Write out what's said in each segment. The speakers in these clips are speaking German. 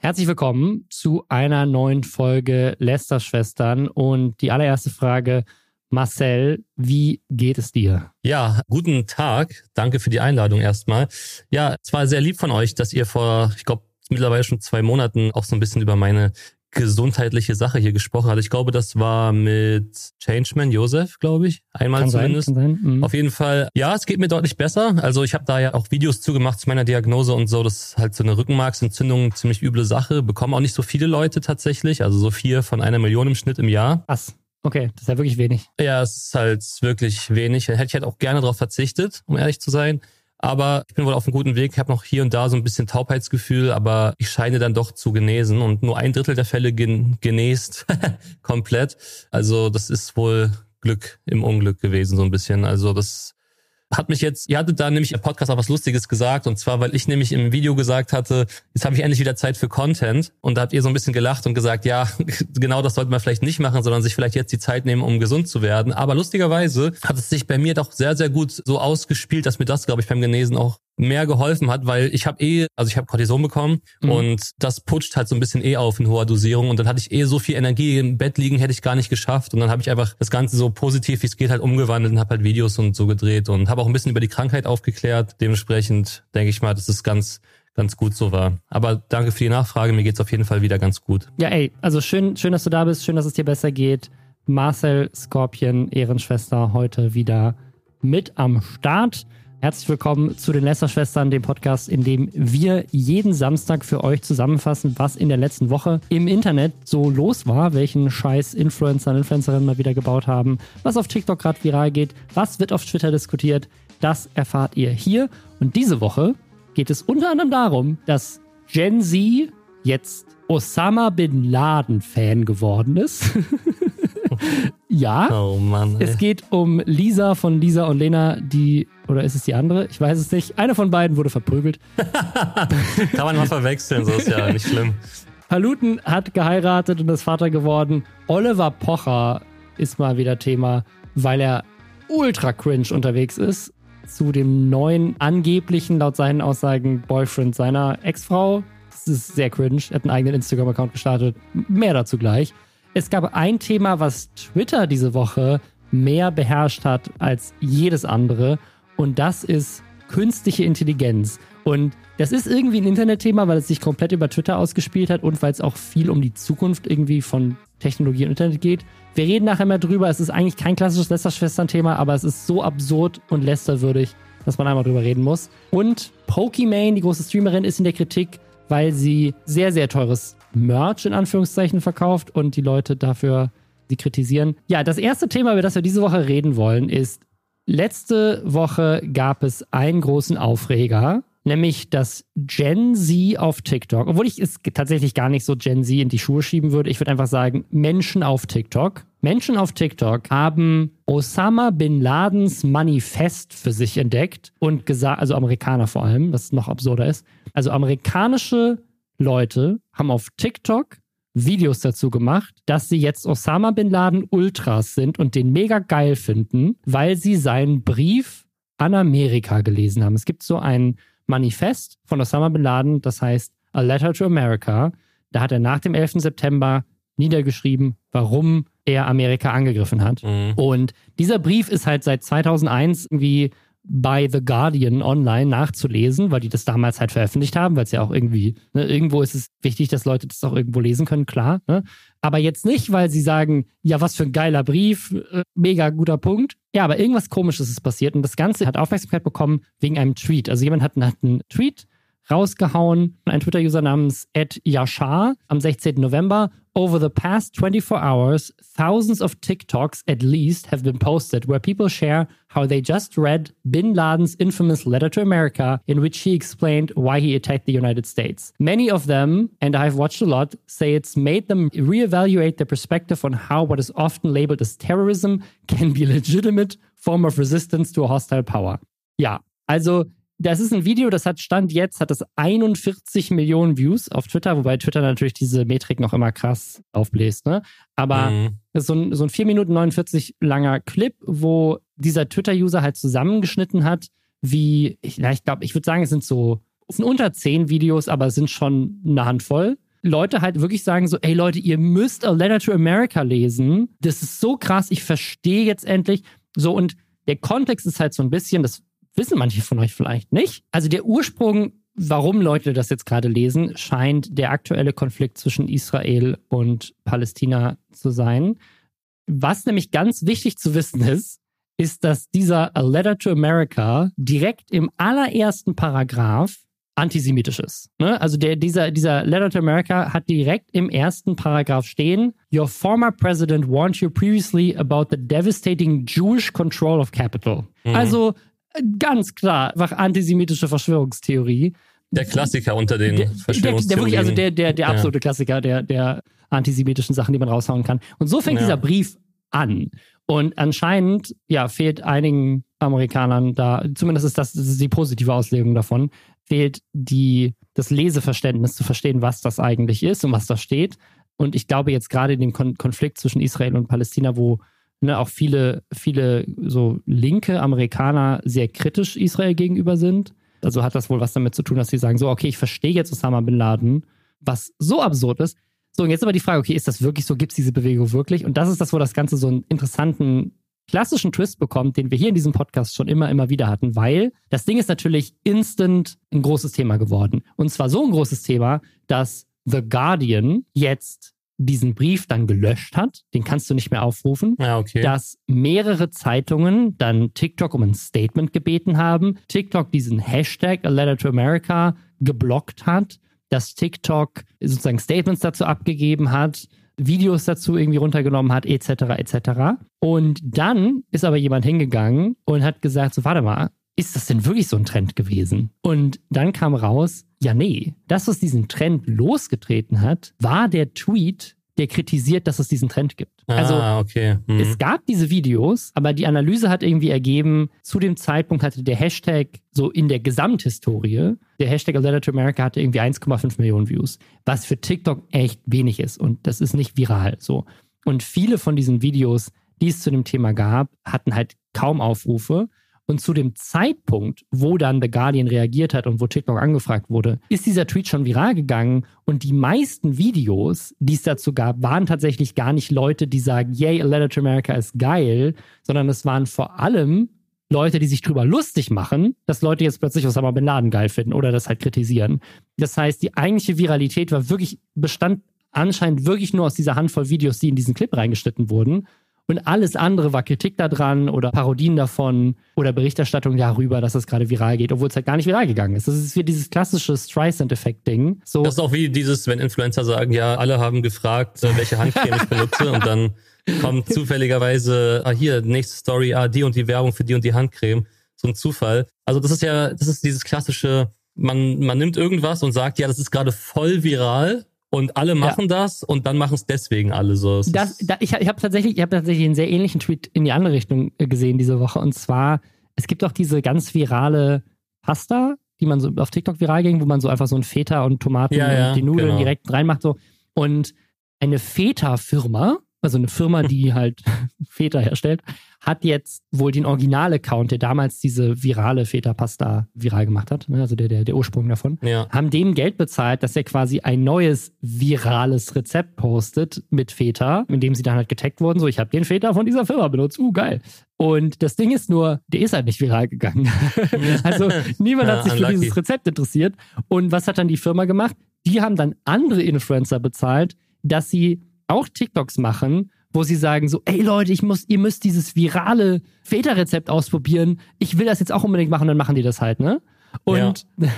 Herzlich willkommen zu einer neuen Folge Lester Schwestern und die allererste Frage, Marcel, wie geht es dir? Ja, guten Tag. Danke für die Einladung erstmal. Ja, es war sehr lieb von euch, dass ihr vor, ich glaube, mittlerweile schon zwei Monaten auch so ein bisschen über meine gesundheitliche Sache hier gesprochen hat. Ich glaube, das war mit Changeman Josef, glaube ich. Einmal Kann zumindest. Sein, kann sein. Mhm. Auf jeden Fall, ja, es geht mir deutlich besser. Also ich habe da ja auch Videos zugemacht zu meiner Diagnose und so. Das ist halt so eine Rückenmarksentzündung, ziemlich üble Sache. Bekommen auch nicht so viele Leute tatsächlich. Also so vier von einer Million im Schnitt im Jahr. Was? Okay, das ist ja wirklich wenig. Ja, es ist halt wirklich wenig. Hätte ich halt auch gerne darauf verzichtet, um ehrlich zu sein. Aber ich bin wohl auf einem guten Weg. Habe noch hier und da so ein bisschen Taubheitsgefühl, aber ich scheine dann doch zu genesen und nur ein Drittel der Fälle gen genäst komplett. Also das ist wohl Glück im Unglück gewesen so ein bisschen. Also das hat mich jetzt, ihr hattet da nämlich im Podcast auch was Lustiges gesagt und zwar, weil ich nämlich im Video gesagt hatte, jetzt habe ich endlich wieder Zeit für Content und da habt ihr so ein bisschen gelacht und gesagt, ja, genau das sollte man vielleicht nicht machen, sondern sich vielleicht jetzt die Zeit nehmen, um gesund zu werden. Aber lustigerweise hat es sich bei mir doch sehr, sehr gut so ausgespielt, dass mir das, glaube ich, beim Genesen auch mehr geholfen hat, weil ich habe eh, also ich habe Cortison bekommen mhm. und das putscht halt so ein bisschen eh auf in hoher Dosierung und dann hatte ich eh so viel Energie im Bett liegen, hätte ich gar nicht geschafft und dann habe ich einfach das Ganze so positiv wie es geht halt umgewandelt und habe halt Videos und so gedreht und habe auch ein bisschen über die Krankheit aufgeklärt. Dementsprechend denke ich mal, dass es ganz ganz gut so war. Aber danke für die Nachfrage, mir geht's auf jeden Fall wieder ganz gut. Ja, ey, also schön, schön, dass du da bist, schön, dass es dir besser geht. Marcel Scorpion, Ehrenschwester, heute wieder mit am Start. Herzlich willkommen zu den Lästerschwestern, dem Podcast, in dem wir jeden Samstag für euch zusammenfassen, was in der letzten Woche im Internet so los war, welchen Scheiß Influencer und Influencerinnen mal wieder gebaut haben, was auf TikTok gerade viral geht, was wird auf Twitter diskutiert. Das erfahrt ihr hier. Und diese Woche geht es unter anderem darum, dass Gen Z jetzt Osama Bin Laden Fan geworden ist. ja. Oh Mann. Ey. Es geht um Lisa von Lisa und Lena, die, oder ist es die andere? Ich weiß es nicht. Eine von beiden wurde verprügelt. Kann man mal verwechseln, so ist ja nicht schlimm. Paluten hat geheiratet und ist Vater geworden. Oliver Pocher ist mal wieder Thema, weil er ultra cringe unterwegs ist zu dem neuen angeblichen, laut seinen Aussagen, Boyfriend seiner Ex-Frau. Das ist sehr cringe. Er hat einen eigenen Instagram-Account gestartet. Mehr dazu gleich. Es gab ein Thema, was Twitter diese Woche mehr beherrscht hat als jedes andere. Und das ist künstliche Intelligenz. Und das ist irgendwie ein Internetthema, weil es sich komplett über Twitter ausgespielt hat und weil es auch viel um die Zukunft irgendwie von Technologie und Internet geht. Wir reden nachher mehr drüber. Es ist eigentlich kein klassisches Lester-Schwestern-Thema, aber es ist so absurd und lästerwürdig, dass man einmal drüber reden muss. Und Pokimane, die große Streamerin, ist in der Kritik, weil sie sehr, sehr teures Merch in Anführungszeichen verkauft und die Leute dafür sie kritisieren. Ja, das erste Thema, über das wir diese Woche reden wollen, ist, letzte Woche gab es einen großen Aufreger, nämlich das Gen Z auf TikTok. Obwohl ich es tatsächlich gar nicht so Gen Z in die Schuhe schieben würde. Ich würde einfach sagen, Menschen auf TikTok. Menschen auf TikTok haben Osama bin Ladens Manifest für sich entdeckt und gesagt, also Amerikaner vor allem, was noch absurder ist. Also amerikanische Leute haben auf TikTok Videos dazu gemacht, dass sie jetzt Osama bin Laden Ultras sind und den mega geil finden, weil sie seinen Brief an Amerika gelesen haben. Es gibt so ein Manifest von Osama bin Laden, das heißt A Letter to America. Da hat er nach dem 11. September niedergeschrieben, warum er Amerika angegriffen hat. Mhm. Und dieser Brief ist halt seit 2001 irgendwie bei The Guardian online nachzulesen, weil die das damals halt veröffentlicht haben, weil es ja auch irgendwie, ne, irgendwo ist es wichtig, dass Leute das auch irgendwo lesen können, klar. Ne? Aber jetzt nicht, weil sie sagen, ja, was für ein geiler Brief, äh, mega guter Punkt. Ja, aber irgendwas komisches ist passiert und das Ganze hat Aufmerksamkeit bekommen wegen einem Tweet. Also jemand hat, hat einen Tweet rausgehauen, ein Twitter-User namens Ed Yashar am 16. November Over the past 24 hours, thousands of TikToks at least have been posted where people share how they just read Bin Laden's infamous letter to America in which he explained why he attacked the United States. Many of them, and I've watched a lot, say it's made them reevaluate their perspective on how what is often labeled as terrorism can be a legitimate form of resistance to a hostile power. Yeah, also das ist ein Video, das hat Stand jetzt, hat das 41 Millionen Views auf Twitter, wobei Twitter natürlich diese Metrik noch immer krass aufbläst, ne? Aber mhm. das ist so ein, so ein 4 Minuten 49 langer Clip, wo dieser Twitter-User halt zusammengeschnitten hat, wie, ich, ich glaube, ich würde sagen, es sind so, es sind unter 10 Videos, aber es sind schon eine Handvoll, Leute halt wirklich sagen so, ey Leute, ihr müsst A Letter to America lesen. Das ist so krass, ich verstehe jetzt endlich. So, und der Kontext ist halt so ein bisschen, das wissen manche von euch vielleicht nicht. Also der Ursprung, warum Leute das jetzt gerade lesen, scheint der aktuelle Konflikt zwischen Israel und Palästina zu sein. Was nämlich ganz wichtig zu wissen ist, ist, dass dieser A Letter to America direkt im allerersten Paragraph antisemitisch ist. Ne? Also der, dieser, dieser Letter to America hat direkt im ersten Paragraph stehen, Your former president warned you previously about the devastating Jewish control of capital. Mhm. Also ganz klar, einfach antisemitische Verschwörungstheorie. Der Klassiker unter den der, Verschwörungstheorien. Der, der, wirklich, also der, der, der absolute ja. Klassiker der, der antisemitischen Sachen, die man raushauen kann. Und so fängt ja. dieser Brief an. Und anscheinend, ja, fehlt einigen Amerikanern da, zumindest ist das, das ist die positive Auslegung davon, fehlt die, das Leseverständnis zu verstehen, was das eigentlich ist und was da steht. Und ich glaube jetzt gerade in dem Kon Konflikt zwischen Israel und Palästina, wo ne, auch viele, viele so linke Amerikaner sehr kritisch Israel gegenüber sind. Also hat das wohl was damit zu tun, dass sie sagen, so, okay, ich verstehe jetzt Osama Bin Laden, was so absurd ist. So, und jetzt aber die Frage, okay, ist das wirklich so? Gibt es diese Bewegung wirklich? Und das ist das, wo das Ganze so einen interessanten klassischen Twist bekommt, den wir hier in diesem Podcast schon immer, immer wieder hatten, weil das Ding ist natürlich instant ein großes Thema geworden. Und zwar so ein großes Thema, dass The Guardian jetzt diesen Brief dann gelöscht hat, den kannst du nicht mehr aufrufen, ja, okay. dass mehrere Zeitungen dann TikTok um ein Statement gebeten haben, TikTok diesen Hashtag A Letter to America geblockt hat, dass TikTok sozusagen Statements dazu abgegeben hat, Videos dazu irgendwie runtergenommen hat, etc., etc. Und dann ist aber jemand hingegangen und hat gesagt, so warte mal, ist das denn wirklich so ein Trend gewesen? Und dann kam raus, ja nee, das, was diesen Trend losgetreten hat, war der Tweet der kritisiert, dass es diesen Trend gibt. Ah, also okay. Mhm. es gab diese Videos, aber die Analyse hat irgendwie ergeben, zu dem Zeitpunkt hatte der Hashtag so in der Gesamthistorie, der Hashtag A Letter to America hatte irgendwie 1,5 Millionen Views, was für TikTok echt wenig ist und das ist nicht viral so. Und viele von diesen Videos, die es zu dem Thema gab, hatten halt kaum Aufrufe und zu dem Zeitpunkt, wo dann The Guardian reagiert hat und wo TikTok angefragt wurde, ist dieser Tweet schon viral gegangen. Und die meisten Videos, die es dazu gab, waren tatsächlich gar nicht Leute, die sagen, yay, A Letter to America ist geil, sondern es waren vor allem Leute, die sich drüber lustig machen, dass Leute jetzt plötzlich Osama Bin Laden geil finden oder das halt kritisieren. Das heißt, die eigentliche Viralität war wirklich, bestand anscheinend wirklich nur aus dieser Handvoll Videos, die in diesen Clip reingeschnitten wurden. Und alles andere war Kritik daran oder Parodien davon oder Berichterstattung darüber, dass es gerade viral geht, obwohl es halt gar nicht viral gegangen ist. Das ist wie dieses klassische Streisand-Effekt-Ding. So. Das ist auch wie dieses, wenn Influencer sagen, ja, alle haben gefragt, äh, welche Handcreme ich benutze und dann kommt zufälligerweise, ah, hier, nächste Story, ah, die und die Werbung für die und die Handcreme. So ein Zufall. Also das ist ja, das ist dieses klassische, man, man nimmt irgendwas und sagt, ja, das ist gerade voll viral und alle machen ja. das und dann machen es deswegen alle so. Das, da, ich ich habe tatsächlich, ich hab tatsächlich einen sehr ähnlichen Tweet in die andere Richtung äh, gesehen diese Woche. Und zwar, es gibt auch diese ganz virale Pasta, die man so auf TikTok viral ging, wo man so einfach so ein Feta und Tomaten ja, ja, und die Nudeln genau. direkt reinmacht. So. Und eine Feta-Firma, also eine Firma, die halt Feta herstellt, hat jetzt wohl den Original-Account, der damals diese virale Feta-Pasta viral gemacht hat, ne, also der, der, der Ursprung davon, ja. haben dem Geld bezahlt, dass er quasi ein neues virales Rezept postet mit Feta, in dem sie dann halt getaggt wurden, so ich habe den Feta von dieser Firma benutzt, uh, geil. Und das Ding ist nur, der ist halt nicht viral gegangen. also niemand hat sich für dieses Rezept interessiert. Und was hat dann die Firma gemacht? Die haben dann andere Influencer bezahlt, dass sie auch TikToks machen, wo sie sagen so, ey Leute, ich muss, ihr müsst dieses virale Feta-Rezept ausprobieren. Ich will das jetzt auch unbedingt machen, dann machen die das halt, ne? Und ja.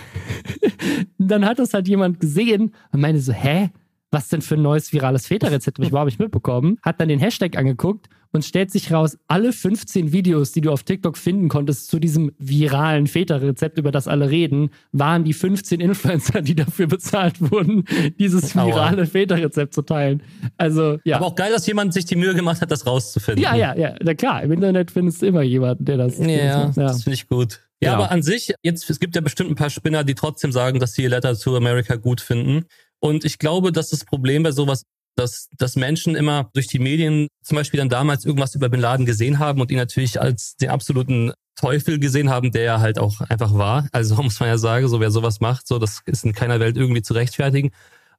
dann hat das halt jemand gesehen und meinte so, hä? Was denn für ein neues virales Feta-Rezept habe ich überhaupt nicht mitbekommen? Hat dann den Hashtag angeguckt und stellt sich raus, alle 15 Videos, die du auf TikTok finden konntest zu diesem viralen Feta-Rezept, über das alle reden, waren die 15 Influencer, die dafür bezahlt wurden, dieses virale Feta-Rezept zu teilen. Also, ja. Aber auch geil, dass jemand sich die Mühe gemacht hat, das rauszufinden. Ja, ja, ja. Na klar, im Internet findest du immer jemanden, der das. Ja, das, ja. das finde ich gut. Ja, genau. aber an sich, jetzt, es gibt ja bestimmt ein paar Spinner, die trotzdem sagen, dass sie Letter to America gut finden. Und ich glaube, dass das Problem bei sowas dass, dass Menschen immer durch die Medien zum Beispiel dann damals irgendwas über Bin Laden gesehen haben und ihn natürlich als den absoluten Teufel gesehen haben, der halt auch einfach war. Also muss man ja sagen, so wer sowas macht, so das ist in keiner Welt irgendwie zu rechtfertigen.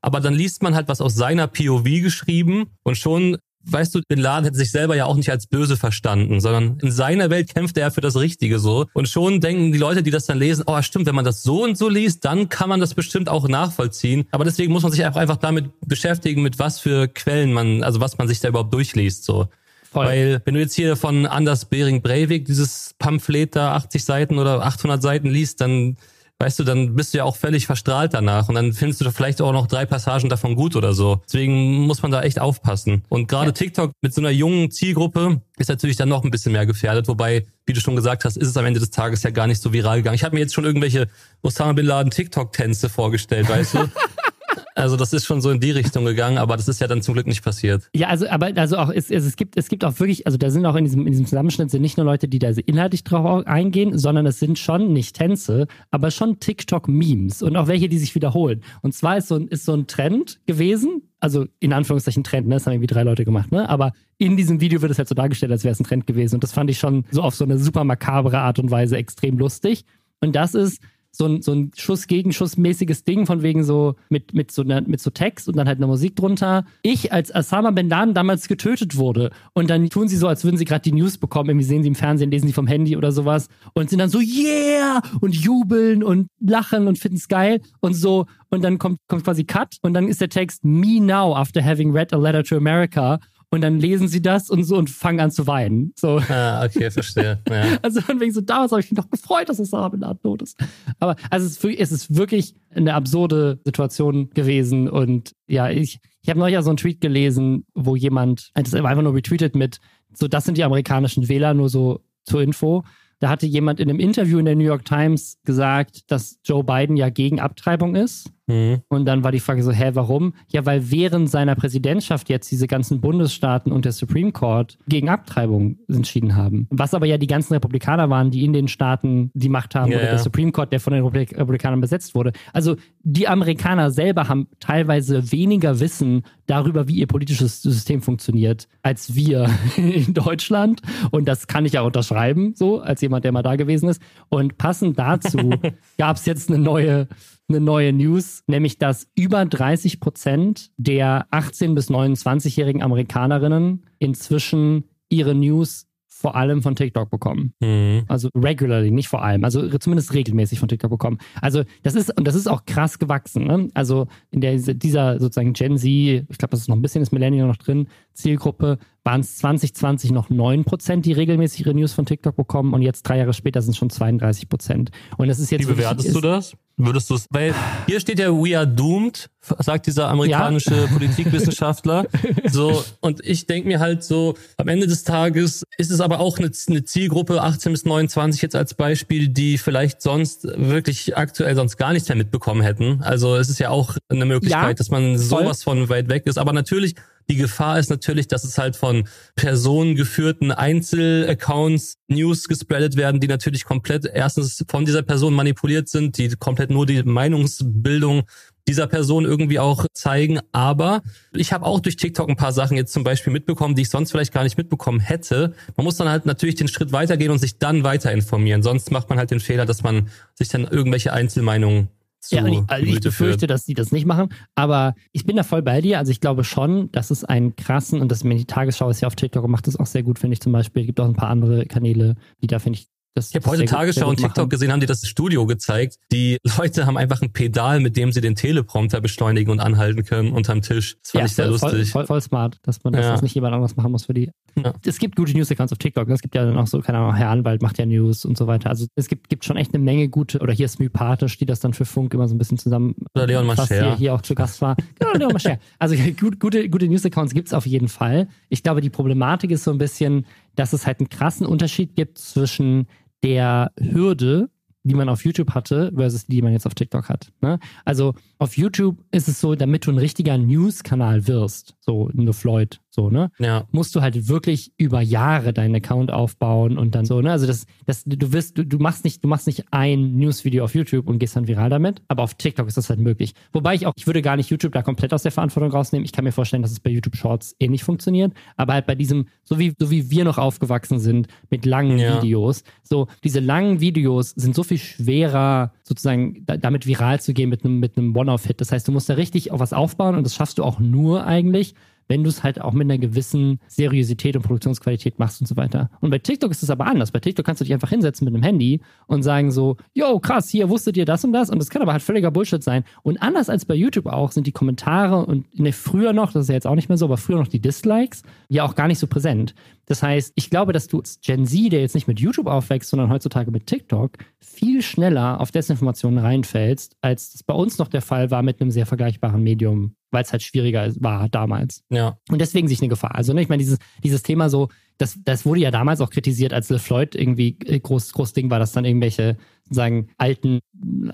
aber dann liest man halt was aus seiner POV geschrieben und schon weißt du, Bin Laden hätte sich selber ja auch nicht als böse verstanden, sondern in seiner Welt kämpft er für das Richtige so. Und schon denken die Leute, die das dann lesen, oh stimmt, wenn man das so und so liest, dann kann man das bestimmt auch nachvollziehen. Aber deswegen muss man sich einfach damit beschäftigen, mit was für Quellen man, also was man sich da überhaupt durchliest so. Voll. Weil wenn du jetzt hier von Anders Bering Breivik dieses Pamphlet da 80 Seiten oder 800 Seiten liest, dann weißt du, dann bist du ja auch völlig verstrahlt danach und dann findest du vielleicht auch noch drei Passagen davon gut oder so. Deswegen muss man da echt aufpassen. Und gerade ja. TikTok mit so einer jungen Zielgruppe ist natürlich dann noch ein bisschen mehr gefährdet, wobei, wie du schon gesagt hast, ist es am Ende des Tages ja gar nicht so viral gegangen. Ich habe mir jetzt schon irgendwelche Osama Bin Laden TikTok-Tänze vorgestellt, weißt du? Also das ist schon so in die Richtung gegangen, aber das ist ja dann zum Glück nicht passiert. Ja, also aber also auch es, es gibt es gibt auch wirklich, also da sind auch in diesem in diesem Zusammenschnitt sind nicht nur Leute, die da inhaltlich drauf eingehen, sondern es sind schon nicht Tänze, aber schon TikTok Memes und auch welche, die sich wiederholen. Und zwar ist so ein ist so ein Trend gewesen, also in Anführungszeichen Trend, ne? Das haben irgendwie drei Leute gemacht, ne? Aber in diesem Video wird es halt so dargestellt, als wäre es ein Trend gewesen. Und das fand ich schon so auf so eine super makabre Art und Weise extrem lustig. Und das ist so ein, so ein Schuss-Gegenschuss-mäßiges Ding von wegen so mit, mit, so einer, mit so Text und dann halt eine Musik drunter. Ich als Osama Ben Laden damals getötet wurde und dann tun sie so, als würden sie gerade die News bekommen. Irgendwie sehen sie im Fernsehen, lesen sie vom Handy oder sowas und sind dann so yeah und jubeln und lachen und finden es geil und so. Und dann kommt, kommt quasi Cut und dann ist der Text Me now after having read a letter to America und dann lesen sie das und so und fangen an zu weinen. So. Ah, okay, verstehe. Ja. Also von wegen so, damals habe ich mich noch gefreut, dass es Sabinat tot ist. Aber also es ist, wirklich, es ist wirklich eine absurde Situation gewesen. Und ja, ich, ich habe neulich ja so einen Tweet gelesen, wo jemand das einfach nur retweetet mit, so das sind die amerikanischen Wähler, nur so zur Info. Da hatte jemand in einem Interview in der New York Times gesagt, dass Joe Biden ja gegen Abtreibung ist. Mhm. Und dann war die Frage so, hä, warum? Ja, weil während seiner Präsidentschaft jetzt diese ganzen Bundesstaaten und der Supreme Court gegen Abtreibung entschieden haben. Was aber ja die ganzen Republikaner waren, die in den Staaten die Macht haben, ja, oder ja. der Supreme Court, der von den Republikanern besetzt wurde. Also die Amerikaner selber haben teilweise weniger Wissen darüber, wie ihr politisches System funktioniert, als wir in Deutschland. Und das kann ich ja unterschreiben, so als jemand, der mal da gewesen ist. Und passend dazu gab es jetzt eine neue, eine neue News, nämlich dass über 30 Prozent der 18- bis 29-jährigen Amerikanerinnen inzwischen ihre News vor allem von TikTok bekommen. Mhm. Also regularly, nicht vor allem, also zumindest regelmäßig von TikTok bekommen. Also das ist, und das ist auch krass gewachsen. Ne? Also in der, dieser sozusagen Gen Z, ich glaube, das ist noch ein bisschen das Millennial noch drin, Zielgruppe, waren es 2020 noch 9%, die regelmäßig ihre News von TikTok bekommen und jetzt drei Jahre später sind es schon 32%. Und das ist jetzt. Wie bewertest wirklich, du das? Würdest du es, weil hier steht ja We are doomed, sagt dieser amerikanische ja. Politikwissenschaftler. So, und ich denke mir halt so, am Ende des Tages ist es aber auch eine, eine, Zielgruppe 18 bis 29 jetzt als Beispiel, die vielleicht sonst wirklich aktuell sonst gar nichts mehr mitbekommen hätten. Also es ist ja auch eine Möglichkeit, ja, dass man sowas voll. von weit weg ist. Aber natürlich die Gefahr ist natürlich, dass es halt von personengeführten Einzelaccounts News gespreadet werden, die natürlich komplett erstens von dieser Person manipuliert sind, die komplett nur die Meinungsbildung dieser Person irgendwie auch zeigen. Aber ich habe auch durch TikTok ein paar Sachen jetzt zum Beispiel mitbekommen, die ich sonst vielleicht gar nicht mitbekommen hätte. Man muss dann halt natürlich den Schritt weitergehen und sich dann weiter informieren. Sonst macht man halt den Fehler, dass man sich dann irgendwelche Einzelmeinungen zu ja, ich, also ich befürchte, dass die das nicht machen. Aber ich bin da voll bei dir. Also ich glaube schon, dass es einen krassen, und das die Tagesschau ist ja auf TikTok und macht das auch sehr gut, finde ich zum Beispiel. Es gibt auch ein paar andere Kanäle, die da, finde ich, das ich habe heute Tagesschau und TikTok machen. gesehen, haben die das Studio gezeigt. Die Leute haben einfach ein Pedal, mit dem sie den Teleprompter beschleunigen und anhalten können unterm Tisch. Das fand ja, ich sehr voll, lustig. Voll, voll, smart, dass man ja. das nicht jemand anderes machen muss für die. Ja. Es gibt gute News-Accounts auf TikTok. Es gibt ja dann auch so, keine Ahnung, Herr Anwalt macht ja News und so weiter. Also es gibt, gibt schon echt eine Menge gute, oder hier ist Mypathisch, die das dann für Funk immer so ein bisschen zusammen oder Leon Mascher. Hier, hier auch zu Gast war. genau, Leon Mascher. Also gut, gute, gute News-Accounts gibt es auf jeden Fall. Ich glaube, die Problematik ist so ein bisschen, dass es halt einen krassen Unterschied gibt zwischen der Hürde, die man auf YouTube hatte, versus die, die man jetzt auf TikTok hat. Ne? Also auf YouTube ist es so, damit du ein richtiger News-Kanal wirst, so eine Floyd so, ne? Ja. Musst du halt wirklich über Jahre deinen Account aufbauen und dann so, ne? Also das, das, du wirst, du, du machst nicht, du machst nicht ein Newsvideo auf YouTube und gehst dann viral damit, aber auf TikTok ist das halt möglich. Wobei ich auch, ich würde gar nicht YouTube da komplett aus der Verantwortung rausnehmen. Ich kann mir vorstellen, dass es bei YouTube Shorts ähnlich funktioniert, aber halt bei diesem, so wie, so wie wir noch aufgewachsen sind mit langen Ja. Videos, so diese langen Videos sind so viel schwerer sozusagen da, damit viral zu gehen mit einem mit einem One-Off-Hit. Das heißt, du musst da richtig auf was aufbauen und das schaffst du auch nur eigentlich, wenn du es halt auch mit einer gewissen Seriosität und Produktionsqualität machst und so weiter. Und bei TikTok ist es aber anders. Bei TikTok kannst du dich einfach hinsetzen mit einem Handy und sagen so, yo, krass, hier wusstet ihr das und das und das kann aber halt völliger Bullshit sein. Und anders als bei YouTube auch sind die Kommentare und ne, früher noch, das ist ja jetzt auch nicht mehr so, aber früher noch die Dislikes, ja auch gar nicht so präsent. Das heißt, ich glaube, dass du als Gen Z, der jetzt nicht mit YouTube aufwächst, sondern heutzutage mit TikTok, viel schneller auf Desinformationen reinfällst, als das bei uns noch der Fall war mit einem sehr vergleichbaren Medium, weil es halt schwieriger war damals. Ja. Und deswegen sich eine Gefahr. Also, ne, ich meine, dieses, dieses Thema so, das, das wurde ja damals auch kritisiert, als LeFloid irgendwie äh, groß, groß Ding war, dass dann irgendwelche, sagen, alten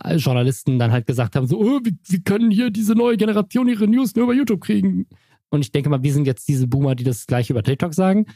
äh, Journalisten dann halt gesagt haben, so, oh, wie können hier diese neue Generation ihre News nur über YouTube kriegen? Und ich denke mal, wir sind jetzt diese Boomer, die das gleiche über TikTok sagen.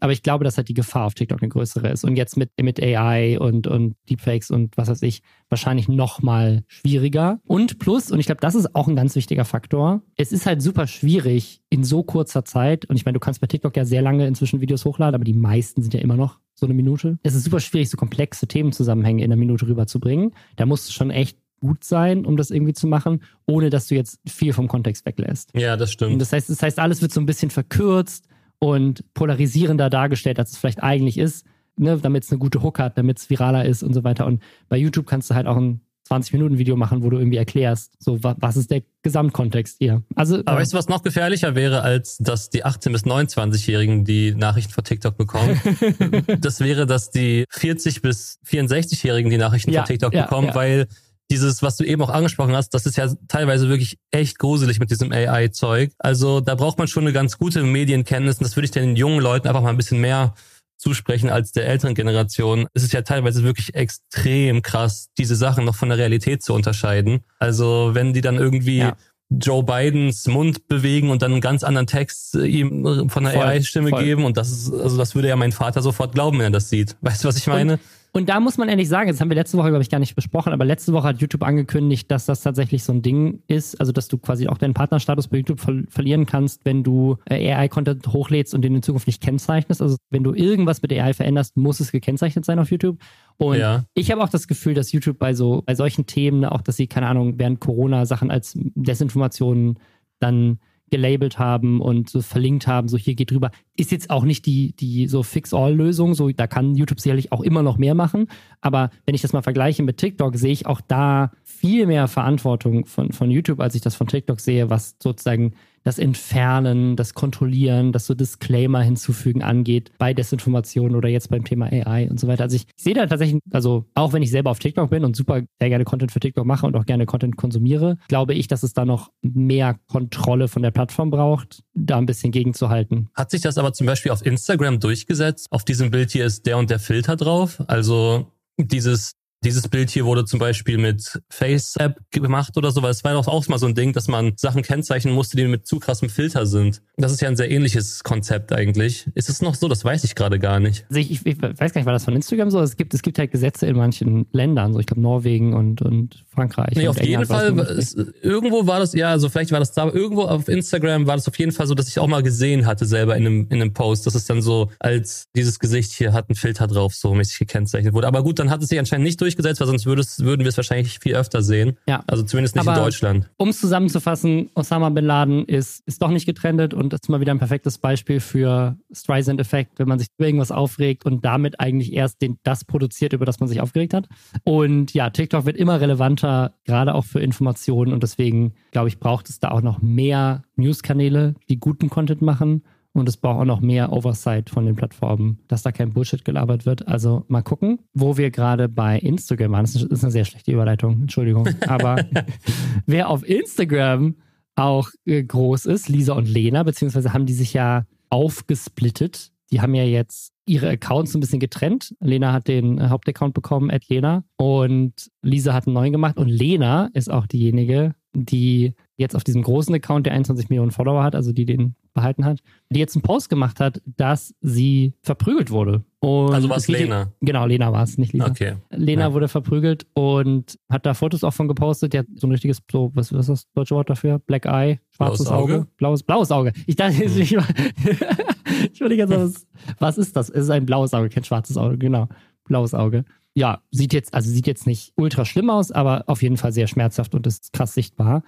Aber ich glaube, dass halt die Gefahr auf TikTok eine größere ist. Und jetzt mit, mit AI und, und Deepfakes und was weiß ich, wahrscheinlich noch mal schwieriger. Und plus, und ich glaube, das ist auch ein ganz wichtiger Faktor, es ist halt super schwierig in so kurzer Zeit, und ich meine, du kannst bei TikTok ja sehr lange inzwischen Videos hochladen, aber die meisten sind ja immer noch so eine Minute. Es ist super schwierig, so komplexe Themenzusammenhänge in einer Minute rüberzubringen. Da musst du schon echt gut sein, um das irgendwie zu machen, ohne dass du jetzt viel vom Kontext weglässt. Ja, das Und stimmt. das heißt, das heißt, alles wird so ein bisschen verkürzt und polarisierender dargestellt, als es vielleicht eigentlich ist, ne, damit es eine gute Hook hat, damit es viraler ist und so weiter. Und bei YouTube kannst du halt auch ein 20-Minuten-Video machen, wo du irgendwie erklärst, so wa was ist der Gesamtkontext hier. Also Aber äh, weißt du, was noch gefährlicher wäre, als dass die 18- bis 29-Jährigen die Nachrichten von TikTok bekommen? das wäre, dass die 40- bis 64-Jährigen die Nachrichten Ja, von TikTok ja, bekommen, ja. weil dieses, was du eben auch angesprochen hast, das ist ja teilweise wirklich echt gruselig mit diesem AI-Zeug. Also da braucht man schon eine ganz gute Medienkenntnis und das würde ich den jungen Leuten einfach mal ein bisschen mehr zusprechen als der älteren Generation. Es ist ja teilweise wirklich extrem krass, diese Sachen noch von der Realität zu unterscheiden. Also wenn die dann irgendwie Ja. Joe Bidens Mund bewegen und dann einen ganz anderen Text äh, ihm äh, von der AI-Stimme geben und das ist, also das würde ja mein Vater sofort glauben, wenn er das sieht. Weißt du, was ich meine? Und da muss man ehrlich sagen, das haben wir letzte Woche, glaube ich, gar nicht besprochen, aber letzte Woche hat YouTube angekündigt, dass das tatsächlich so ein Ding ist, also dass du quasi auch deinen Partnerstatus bei YouTube ver verlieren kannst, wenn du äh, AI-Content hochlädst und den in Zukunft nicht kennzeichnest. Also wenn du irgendwas mit AI veränderst, muss es gekennzeichnet sein auf YouTube. Und Ja. ich habe auch das Gefühl, dass YouTube bei so, bei solchen Themen, auch dass sie, keine Ahnung, während Corona Sachen als Desinformationen dann gelabelt haben und so verlinkt haben, so hier geht drüber, ist jetzt auch nicht die, die so Fix-All-Lösung, so da kann YouTube sicherlich auch immer noch mehr machen, aber wenn ich das mal vergleiche mit TikTok, sehe ich auch da viel mehr Verantwortung von, von YouTube, als ich das von TikTok sehe, was sozusagen das Entfernen, das Kontrollieren, das so Disclaimer hinzufügen angeht bei Desinformation oder jetzt beim Thema AI und so weiter. Also ich, sehe da tatsächlich, also auch wenn ich selber auf TikTok bin und super sehr gerne Content für TikTok mache und auch gerne Content konsumiere, glaube ich, dass es da noch mehr Kontrolle von der Plattform braucht, da ein bisschen gegenzuhalten. Hat sich das aber zum Beispiel auf Instagram durchgesetzt? Auf diesem Bild hier ist der und der Filter drauf. Also dieses dieses Bild hier wurde zum Beispiel mit Face-App gemacht oder so, weil es war doch auch mal so ein Ding, dass man Sachen kennzeichnen musste, die mit zu krassem Filter sind. Das ist ja ein sehr ähnliches Konzept eigentlich. Ist es noch so? Das weiß ich gerade gar nicht. Also ich, ich, ich weiß gar nicht, war das von Instagram so? Es gibt, es gibt halt Gesetze in manchen Ländern, so ich glaube Norwegen und, und Frankreich. Nee, und auf jeden England das Fall, es, irgendwo war das, ja, also vielleicht war das da, irgendwo auf Instagram war das auf jeden Fall so, dass ich auch mal gesehen hatte selber in einem, in einem Post, dass es dann so als dieses Gesicht hier hat ein Filter drauf, so mäßig gekennzeichnet wurde. Aber gut, dann hat es sich anscheinend nicht durchgesetzt, weil sonst würden wir es wahrscheinlich viel öfter sehen. Ja. Also zumindest nicht Aber- in Deutschland. Um es zusammenzufassen, Osama Bin Laden ist, ist doch nicht getrennt und das ist mal wieder ein perfektes Beispiel für Streisand-Effekt, wenn man sich über irgendwas aufregt und damit eigentlich erst den, das produziert, über das man sich aufgeregt hat. Und ja, TikTok wird immer relevanter, gerade auch für Informationen und deswegen, glaube ich, braucht es da auch noch mehr News-Kanäle, die guten Content machen. Und es braucht auch noch mehr Oversight von den Plattformen, dass da kein Bullshit gelabert wird. Also mal gucken, wo wir gerade bei Instagram waren. Das ist eine sehr schlechte Überleitung, Entschuldigung. Aber wer auf Instagram auch äh, groß ist, Lisa und Lena, beziehungsweise haben die sich ja aufgesplittet. Die haben ja jetzt ihre Accounts ein bisschen getrennt. Lena hat den Hauptaccount bekommen, at Lena, und Lisa hat einen neuen gemacht. Und Lena ist auch diejenige, die jetzt auf diesem großen Account, der 21 Millionen Follower hat, also die den behalten hat, die jetzt einen Post gemacht hat, dass sie verprügelt wurde. Und also war es Lena? Genau, Lena war es, nicht Lisa. Okay. Lena Ja. wurde verprügelt und hat da Fotos auch von gepostet. Die hat so ein richtiges, so, was, was ist das deutsche Wort dafür? Black Eye, schwarzes Blaues Auge? Auge. Blaues, blaues Auge. Ich dachte, Hm. ich war, ich ganz, was, was ist das? Es ist ein blaues Auge, kein schwarzes Auge, genau. Blaues Auge. Ja, sieht jetzt, also sieht jetzt nicht ultra schlimm aus, aber auf jeden Fall sehr schmerzhaft und ist krass sichtbar.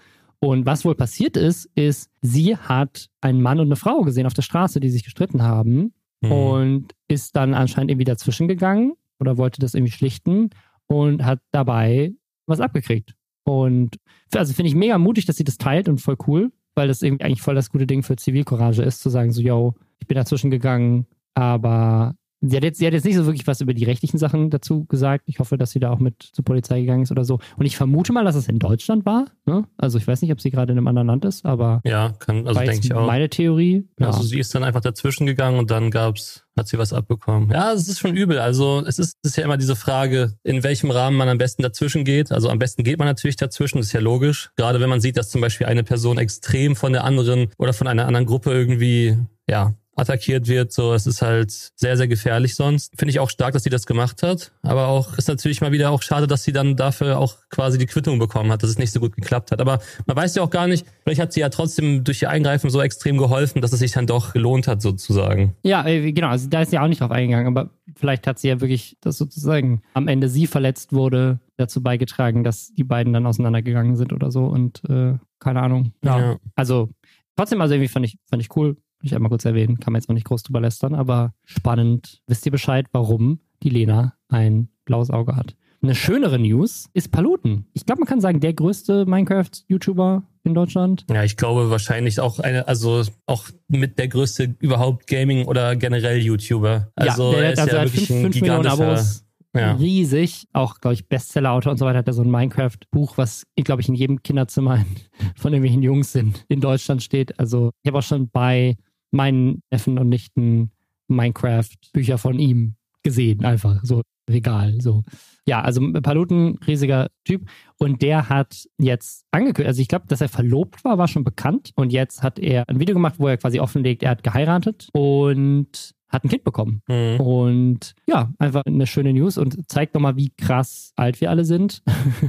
Und was wohl passiert ist, ist, sie hat einen Mann und eine Frau gesehen auf der Straße, die sich gestritten haben Hm. und ist dann anscheinend irgendwie dazwischen gegangen oder wollte das irgendwie schlichten und hat dabei was abgekriegt. Und also finde ich mega mutig, dass sie das teilt und voll cool, weil das irgendwie eigentlich voll das gute Ding für Zivilcourage ist, zu sagen so, yo, ich bin dazwischen gegangen, aber sie hat, jetzt, sie hat jetzt nicht so wirklich was über die rechtlichen Sachen dazu gesagt. Ich hoffe, dass sie da auch mit zur Polizei gegangen ist oder so. Und ich vermute mal, dass es in Deutschland war. Ne? Also ich weiß nicht, ob sie gerade in einem anderen Land ist, aber Ja, kann, also denke ich auch. meine Theorie. Ja. Also sie ist dann einfach dazwischen gegangen und dann gab's, hat sie was abbekommen. Ja, es ist schon übel. Also es ist, es ist ja immer diese Frage, in welchem Rahmen man am besten dazwischen geht. Also am besten geht man natürlich dazwischen, das ist ja logisch. Gerade wenn man sieht, dass zum Beispiel eine Person extrem von der anderen oder von einer anderen Gruppe irgendwie, ja, attackiert wird, so, es ist halt sehr, sehr gefährlich sonst. Finde ich auch stark, dass sie das gemacht hat. Aber auch, ist natürlich mal wieder auch schade, dass sie dann dafür auch quasi die Quittung bekommen hat, dass es nicht so gut geklappt hat. Aber man weiß ja auch gar nicht, vielleicht hat sie ja trotzdem durch ihr Eingreifen so extrem geholfen, dass es sich dann doch gelohnt hat, sozusagen. Ja, äh, genau, also da ist sie auch nicht drauf eingegangen, aber vielleicht hat sie ja wirklich, dass sozusagen am Ende sie verletzt wurde, dazu beigetragen, dass die beiden dann auseinandergegangen sind oder so und äh, keine Ahnung. Ja. Ja. Also trotzdem, also irgendwie fand ich, fand ich cool, ich einmal kurz erwähnen, kann man jetzt noch nicht groß drüber lästern, aber spannend. Wisst ihr Bescheid, warum die Lena ein blaues Auge hat? Eine schönere News ist Paluten. Ich glaube, man kann sagen, der größte Minecraft-YouTuber in Deutschland. Ja, ich glaube wahrscheinlich auch eine, also auch mit der größte überhaupt Gaming oder generell YouTuber. Also ja, der er hat ist also ja wirklich 5, ein 5 Millionen gigantischer. Abos. Ja. riesig. Auch, glaube ich, Bestseller-Autor und so weiter. Hat er so ein Minecraft-Buch, was, glaube ich, in jedem Kinderzimmer von irgendwelchen Jungs in, in Deutschland steht. Also, ich habe auch schon bei meinen Neffen und Nichten Minecraft-Bücher von ihm gesehen. Einfach so Regal. So. Ja, also Paluten, riesiger Typ. Und der hat jetzt angekündigt, also ich glaube, dass er verlobt war, war schon bekannt. Und jetzt hat er ein Video gemacht, wo er quasi offenlegt, er hat geheiratet und hat ein Kind bekommen. Mhm. Und ja, einfach eine schöne News und zeigt nochmal, wie krass alt wir alle sind.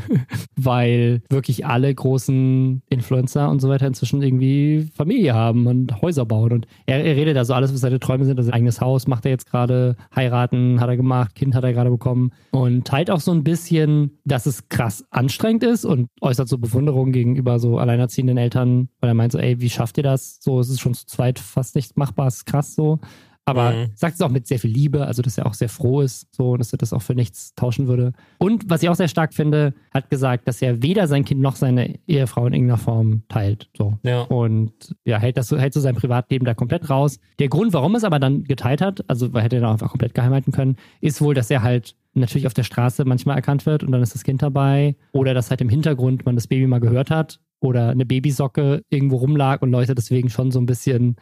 Weil wirklich alle großen Influencer und so weiter inzwischen irgendwie Familie haben und Häuser bauen. Und er, er redet da so alles, was seine Träume sind. Also ein eigenes Haus macht er jetzt gerade, heiraten hat er gemacht, Kind hat er gerade bekommen. Und teilt auch so ein bisschen, dass es krass anstrengend ist und äußert so Bewunderung gegenüber so alleinerziehenden Eltern, weil er meint so, ey, wie schafft ihr das? So, es ist schon zu zweit fast nicht machbar, es ist krass so. Aber Mhm. sagt es auch mit sehr viel Liebe, also dass er auch sehr froh ist, so dass er das auch für nichts tauschen würde. Und was ich auch sehr stark finde, hat gesagt, dass er weder sein Kind noch seine Ehefrau in irgendeiner Form teilt. So. Ja. Und ja, hält das so, hält so sein Privatleben da komplett raus. Der Grund, warum es aber dann geteilt hat, also weil hätte er dann einfach komplett geheim halten können, ist wohl, dass er halt natürlich auf der Straße manchmal erkannt wird und dann ist das Kind dabei. Oder dass halt im Hintergrund man das Baby mal gehört hat oder eine Babysocke irgendwo rumlag und Leute deswegen schon so ein bisschen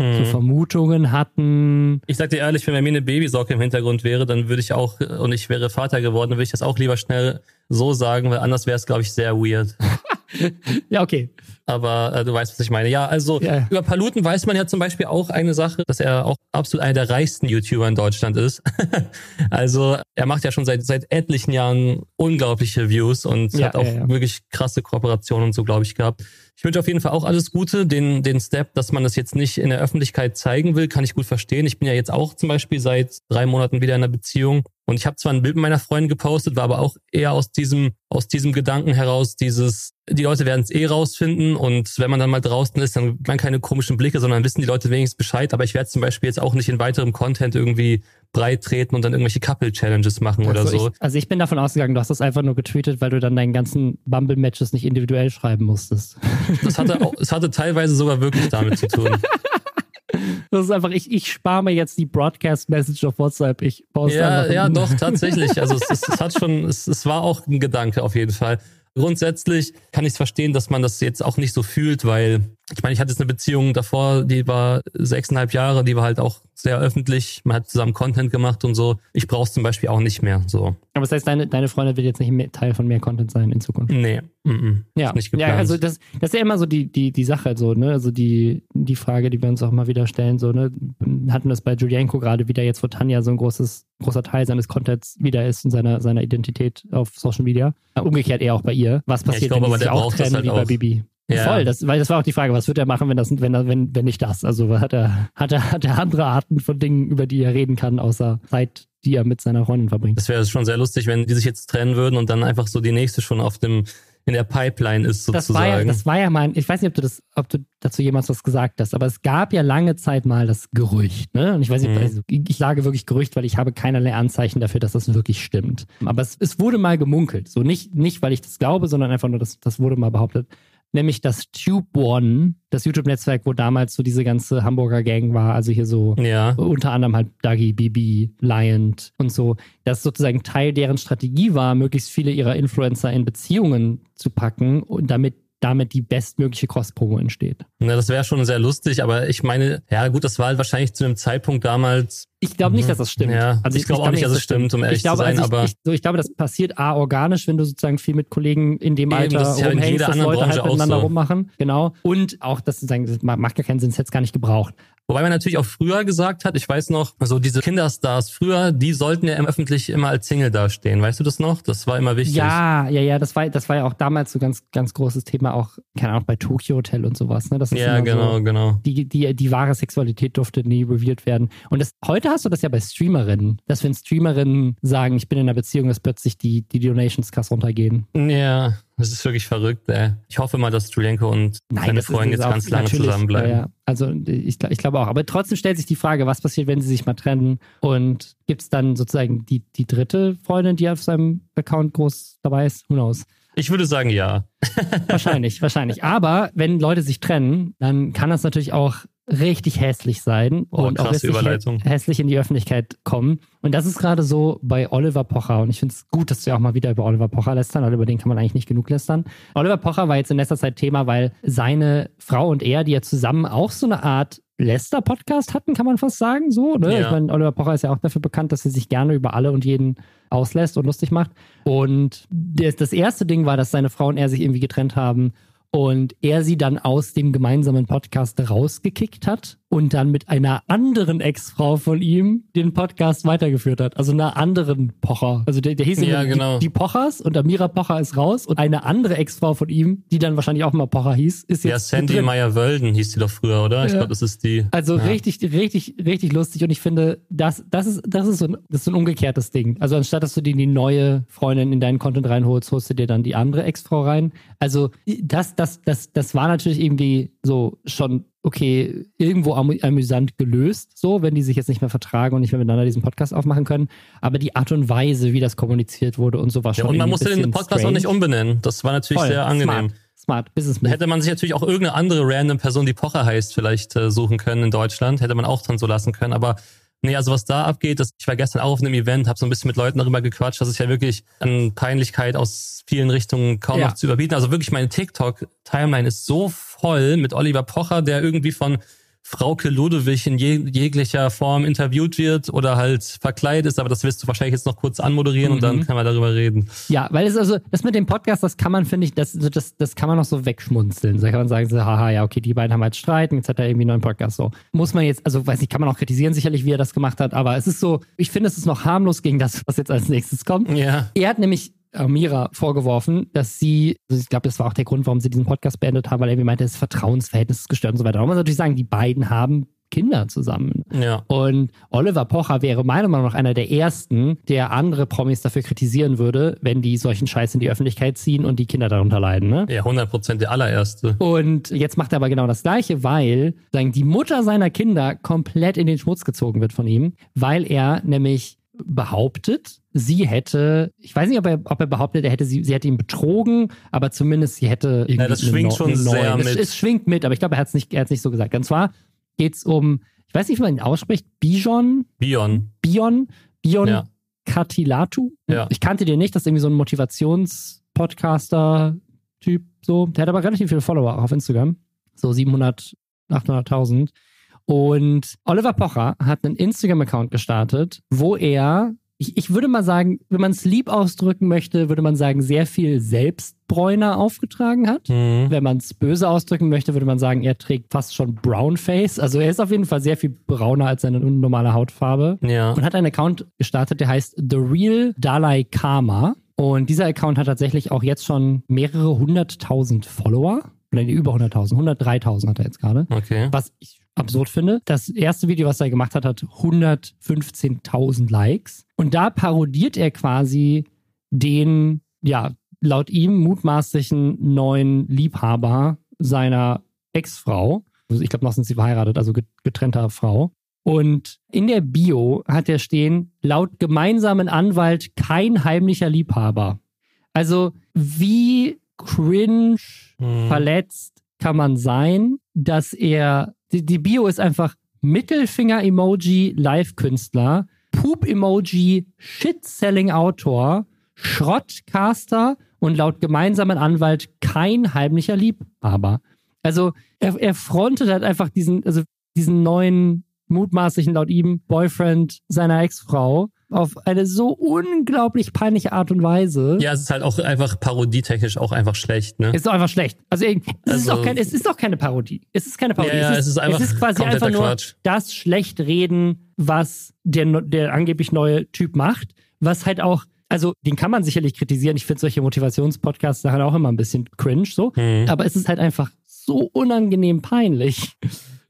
so Mhm. Vermutungen hatten. Ich sag dir ehrlich, wenn bei mir eine Babysocke im Hintergrund wäre, dann würde ich auch, und ich wäre Vater geworden, dann würde ich das auch lieber schnell so sagen, weil anders wäre es, glaube ich, sehr weird. Ja, okay. Aber äh, du weißt, was ich meine. Ja, also Ja. über Paluten weiß man ja zum Beispiel auch eine Sache, dass er auch absolut einer der reichsten YouTuber in Deutschland ist. also er macht ja schon seit seit etlichen Jahren unglaubliche Views und Ja, hat auch ja, ja. wirklich krasse Kooperationen und so, glaube ich, gehabt. Ich wünsche auf jeden Fall auch alles Gute. Den, den Step, dass man das jetzt nicht in der Öffentlichkeit zeigen will, kann ich gut verstehen. Ich bin ja jetzt auch zum Beispiel seit drei Monaten wieder in einer Beziehung. Und ich habe zwar ein Bild mit meiner Freundin gepostet, war aber auch eher aus diesem, aus diesem Gedanken heraus, dieses, die Leute werden es eh rausfinden und wenn man dann mal draußen ist, dann man keine komischen Blicke, sondern wissen die Leute wenigstens Bescheid. Aber ich werde zum Beispiel jetzt auch nicht in weiterem Content irgendwie breit treten und dann irgendwelche Couple-Challenges machen oder also so. Ich, also ich bin davon ausgegangen, du hast das einfach nur getweetet, weil du dann deinen ganzen Bumble-Matches nicht individuell schreiben musstest. Das hatte, auch, es hatte teilweise sogar wirklich damit zu tun. Das ist einfach, ich, ich spare mir jetzt die Broadcast-Message auf WhatsApp. Ich poste Ja, einfach ja, doch, tatsächlich. Also es, es, es hat schon, es, es war auch ein Gedanke auf jeden Fall. Grundsätzlich kann ich es verstehen, dass man das jetzt auch nicht so fühlt, weil ich meine, ich hatte jetzt eine Beziehung davor, die war sechseinhalb Jahre, die war halt auch sehr öffentlich. Man hat zusammen Content gemacht und so. Ich brauche es zum Beispiel auch nicht mehr. So. Aber das heißt, deine, deine Freundin wird jetzt nicht mehr Teil von mehr Content sein in Zukunft. Nee. Mm -mm. Ja, nicht geplant. ja also das, das ist ja immer so die, die, die Sache, so, ne? Also die, die Frage, die wir uns auch mal wieder stellen, so, ne? Wir hatten das bei Julienko gerade wieder jetzt, wo Tanja so ein großes, großer Teil seines Contents wieder ist und seiner, seiner Identität auf Social Media. Umgekehrt eher auch bei ihr. Was passiert, glaube, wenn aber die sich der auch trennen halt wie bei auch. Bibi? Ja. Voll, das, weil das war auch die Frage, was wird er machen, wenn das, wenn er, wenn, wenn nicht das? Also hat er, hat er, hat er andere Arten von Dingen, über die er reden kann, außer Zeit, die er mit seiner Freundin verbringt. Das wäre schon sehr lustig, wenn die sich jetzt trennen würden und dann einfach so die nächste schon auf dem in der Pipeline ist Das war, sozusagen. ja, das war ja mal, ich weiß nicht, ob du das, ob du dazu jemals was gesagt hast, aber es gab ja lange Zeit mal das Gerücht, ne? Und ich weiß nicht, Mhm. also ich sage wirklich Gerücht, weil ich habe keinerlei Anzeichen dafür, dass das wirklich stimmt. Aber es, es wurde mal gemunkelt. So nicht, nicht, weil ich das glaube, sondern einfach nur, das, das wurde mal behauptet. Nämlich das Tube One, das YouTube-Netzwerk, wo damals so diese ganze Hamburger Gang war, also hier so ja. unter anderem halt Dagi, Bibi, Lion und so, dass sozusagen Teil deren Strategie war, möglichst viele ihrer Influencer in Beziehungen zu packen und damit damit die bestmögliche Cross-Promo entsteht. Na, das wäre schon sehr lustig, aber ich meine, ja gut, das war halt wahrscheinlich zu einem Zeitpunkt damals. Ich glaube nicht, dass das stimmt. Mhm. Ja, ich glaube auch nicht, dass es stimmt, um ehrlich ich glaube, zu sein, also ich, aber- ich, so, ich glaube, das passiert A, organisch, wenn du sozusagen viel mit Kollegen in dem Alter das ist ja rumhängst, jeder dass Leute halt Branche auch miteinander so. rummachen. Genau. Und auch, dass sozusagen, das macht gar keinen Sinn, das hätte es gar nicht gebraucht. Wobei man natürlich auch früher gesagt hat, ich weiß noch, so diese Kinderstars früher, die sollten ja im öffentlich immer als Single dastehen. Weißt du das noch? Das war immer wichtig. Ja, ja, ja, das war, das war ja auch damals so ganz, ganz großes Thema, auch, keine Ahnung, bei Tokyo Hotel und sowas, ne? Das ist ja genau, So, genau. die, die, die wahre Sexualität durfte nie revealed werden. Und das, heute hast du das ja bei Streamerinnen, dass wenn Streamerinnen sagen, ich bin in einer Beziehung, dass plötzlich die, die Donations krass runtergehen. Ja, das ist wirklich verrückt, ey. Ich hoffe mal, dass Julienko und seine das ist- Freundin jetzt ganz lange zusammenbleiben. Ja. Also ich, ich glaube auch. Aber trotzdem stellt sich die Frage, was passiert, wenn sie sich mal trennen? Und gibt es dann sozusagen die, die dritte Freundin, die auf seinem Account groß dabei ist? Who knows? Ich würde sagen, ja. Wahrscheinlich, wahrscheinlich. Aber wenn Leute sich trennen, dann kann das natürlich auch richtig hässlich sein Oh, und auch richtig hässlich in die Öffentlichkeit kommen. Und das ist gerade so bei Oliver Pocher. Und ich finde es gut, dass wir auch mal wieder über Oliver Pocher lästern, weil über den kann man eigentlich nicht genug lästern. Oliver Pocher war jetzt in letzter Zeit Thema, weil seine Frau und er, die ja zusammen auch so eine Art Lester-Podcast hatten, kann man fast sagen. So, ne? Ja. Ich meine, Oliver Pocher ist ja auch dafür bekannt, dass er sich gerne über alle und jeden auslässt und lustig macht. Und das, das erste Ding war, dass seine Frau und er sich irgendwie getrennt haben und er sie dann aus dem gemeinsamen Podcast rausgekickt hat und dann mit einer anderen Ex-Frau von ihm den Podcast weitergeführt hat. Also einer anderen Pocher. Also der, der hieß Ja, genau. die, die Pochers und Amira Pocher ist raus und eine andere Ex-Frau von ihm, die dann wahrscheinlich auch mal Pocher hieß, ist Ja, jetzt Sandy drin. Meyer-Wölden hieß die doch früher, oder? Ich Ja. glaube, das ist die. Also ja. richtig, richtig, richtig lustig. Und ich finde, das, das ist, das ist so ein, das ist so ein umgekehrtes Ding. Also anstatt dass du dir die neue Freundin in deinen Content reinholst, holst du dir dann die andere Ex-Frau rein. Also das, das, das, das war natürlich irgendwie so schon okay, irgendwo amü amüsant gelöst, so, wenn die sich jetzt nicht mehr vertragen und nicht mehr miteinander diesen Podcast aufmachen können. Aber die Art und Weise, wie das kommuniziert wurde und so war Ja, schon und man musste den Podcast auch nicht strange. umbenennen. Das war natürlich Voll, sehr angenehm. Smart, smart Business Move. hätte man sich natürlich auch irgendeine andere random Person, die Pocher heißt, vielleicht äh, suchen können in Deutschland. Hätte man auch dann so lassen können. Aber nee, also was da abgeht, das, ich war gestern auch auf einem Event, habe so ein bisschen mit Leuten darüber gequatscht. Das ist ja wirklich an Peinlichkeit aus vielen Richtungen kaum Ja. noch zu überbieten. Also wirklich meine TikTok-Timeline ist so voll mit Oliver Pocher, der irgendwie von Frauke Ludewig in jeg jeglicher Form interviewt wird oder halt verkleidet ist, aber das wirst du wahrscheinlich jetzt noch kurz anmoderieren und dann Mhm. können wir darüber reden. Ja, weil es also, das mit dem Podcast, das kann man, finde ich, das, das, das kann man noch so wegschmunzeln. Da kann man sagen, so, haha, ja, okay, die beiden haben halt Streit und jetzt hat er irgendwie einen neuen Podcast. So. Muss man jetzt, also weiß nicht, kann man auch kritisieren, sicherlich, wie er das gemacht hat, aber es ist so, ich finde, es ist noch harmlos gegen das, was jetzt als nächstes kommt. Ja. Er hat nämlich Amira vorgeworfen, dass sie, also ich glaube, das war auch der Grund, warum sie diesen Podcast beendet haben, weil er irgendwie meinte, das Vertrauensverhältnis ist gestört und so weiter. Da muss man natürlich sagen, die beiden haben Kinder zusammen. Ja. Und Oliver Pocher wäre meiner Meinung nach einer der ersten, der andere Promis dafür kritisieren würde, wenn die solchen Scheiß in die Öffentlichkeit ziehen und die Kinder darunter leiden. Ne? Ja, 100% der allererste. Und jetzt macht er aber genau das Gleiche, weil sagen, die Mutter seiner Kinder komplett in den Schmutz gezogen wird von ihm, weil er nämlich behauptet, sie hätte, ich weiß nicht, ob er, ob er behauptet, er hätte sie, sie hätte ihn betrogen, aber zumindest sie hätte irgendwie Ja, das schwingt neu- schon sehr neuen- es, mit. es schwingt mit, aber ich glaube, er hat es nicht, er hat's nicht so gesagt. Und zwar geht's um, ich weiß nicht, wie man ihn ausspricht, Bijon, Bion. Bion, Bion Ja. Katilatu. Ja. Ich kannte den nicht, das ist irgendwie so ein Motivations-Podcaster-Typ, so. Der hat aber relativ viele Follower auch auf Instagram. So 700, 800.000. Und Oliver Pocher hat einen Instagram-Account gestartet, wo er, ich, ich würde mal sagen, wenn man es lieb ausdrücken möchte, würde man sagen, sehr viel Selbstbräuner aufgetragen hat. Mhm. Wenn man es böse ausdrücken möchte, würde man sagen, er trägt fast schon Brownface. Also er ist auf jeden Fall sehr viel brauner als seine normale Hautfarbe. Ja. Und hat einen Account gestartet, der heißt The Real Dalai Karma. Und dieser Account hat tatsächlich auch jetzt schon mehrere hunderttausend Follower. Oder über 100.000. 103.000 hat er jetzt gerade. Okay. Was ich absurd finde. Das erste Video, was er gemacht hat, hat 115.000 Likes. Und da parodiert er quasi den, ja, laut ihm mutmaßlichen neuen Liebhaber seiner Ex-Frau. Also ich glaube, noch sind sie verheiratet, also getrennter Frau. Und in der Bio hat er stehen, laut gemeinsamen Anwalt kein heimlicher Liebhaber. Also wie cringe, Mhm. verletzt kann man sein, dass er, die, die Bio ist einfach Mittelfinger-Emoji, Live-Künstler, Poop-Emoji, Shit-Selling-Autor, Schrottcaster und laut gemeinsamen Anwalt kein heimlicher Liebhaber. Also er, er frontet halt einfach diesen, also diesen neuen, mutmaßlichen laut ihm Boyfriend seiner Ex-Frau auf eine so unglaublich peinliche Art und Weise. Ja, es ist halt auch einfach parodietechnisch auch einfach schlecht, ne? Es ist doch einfach schlecht. Also, es, ist Also- auch kein, es ist doch keine Parodie. Es ist keine Parodie. Ja, ja, es ist einfach es ist quasi einfach nur Quatsch. das Schlechtreden, was der, der angeblich neue Typ macht, was halt auch, also den kann man sicherlich kritisieren. Ich finde solche Motivationspodcasts Sachen auch immer ein bisschen cringe, so. Hm. Aber es ist halt einfach so unangenehm peinlich.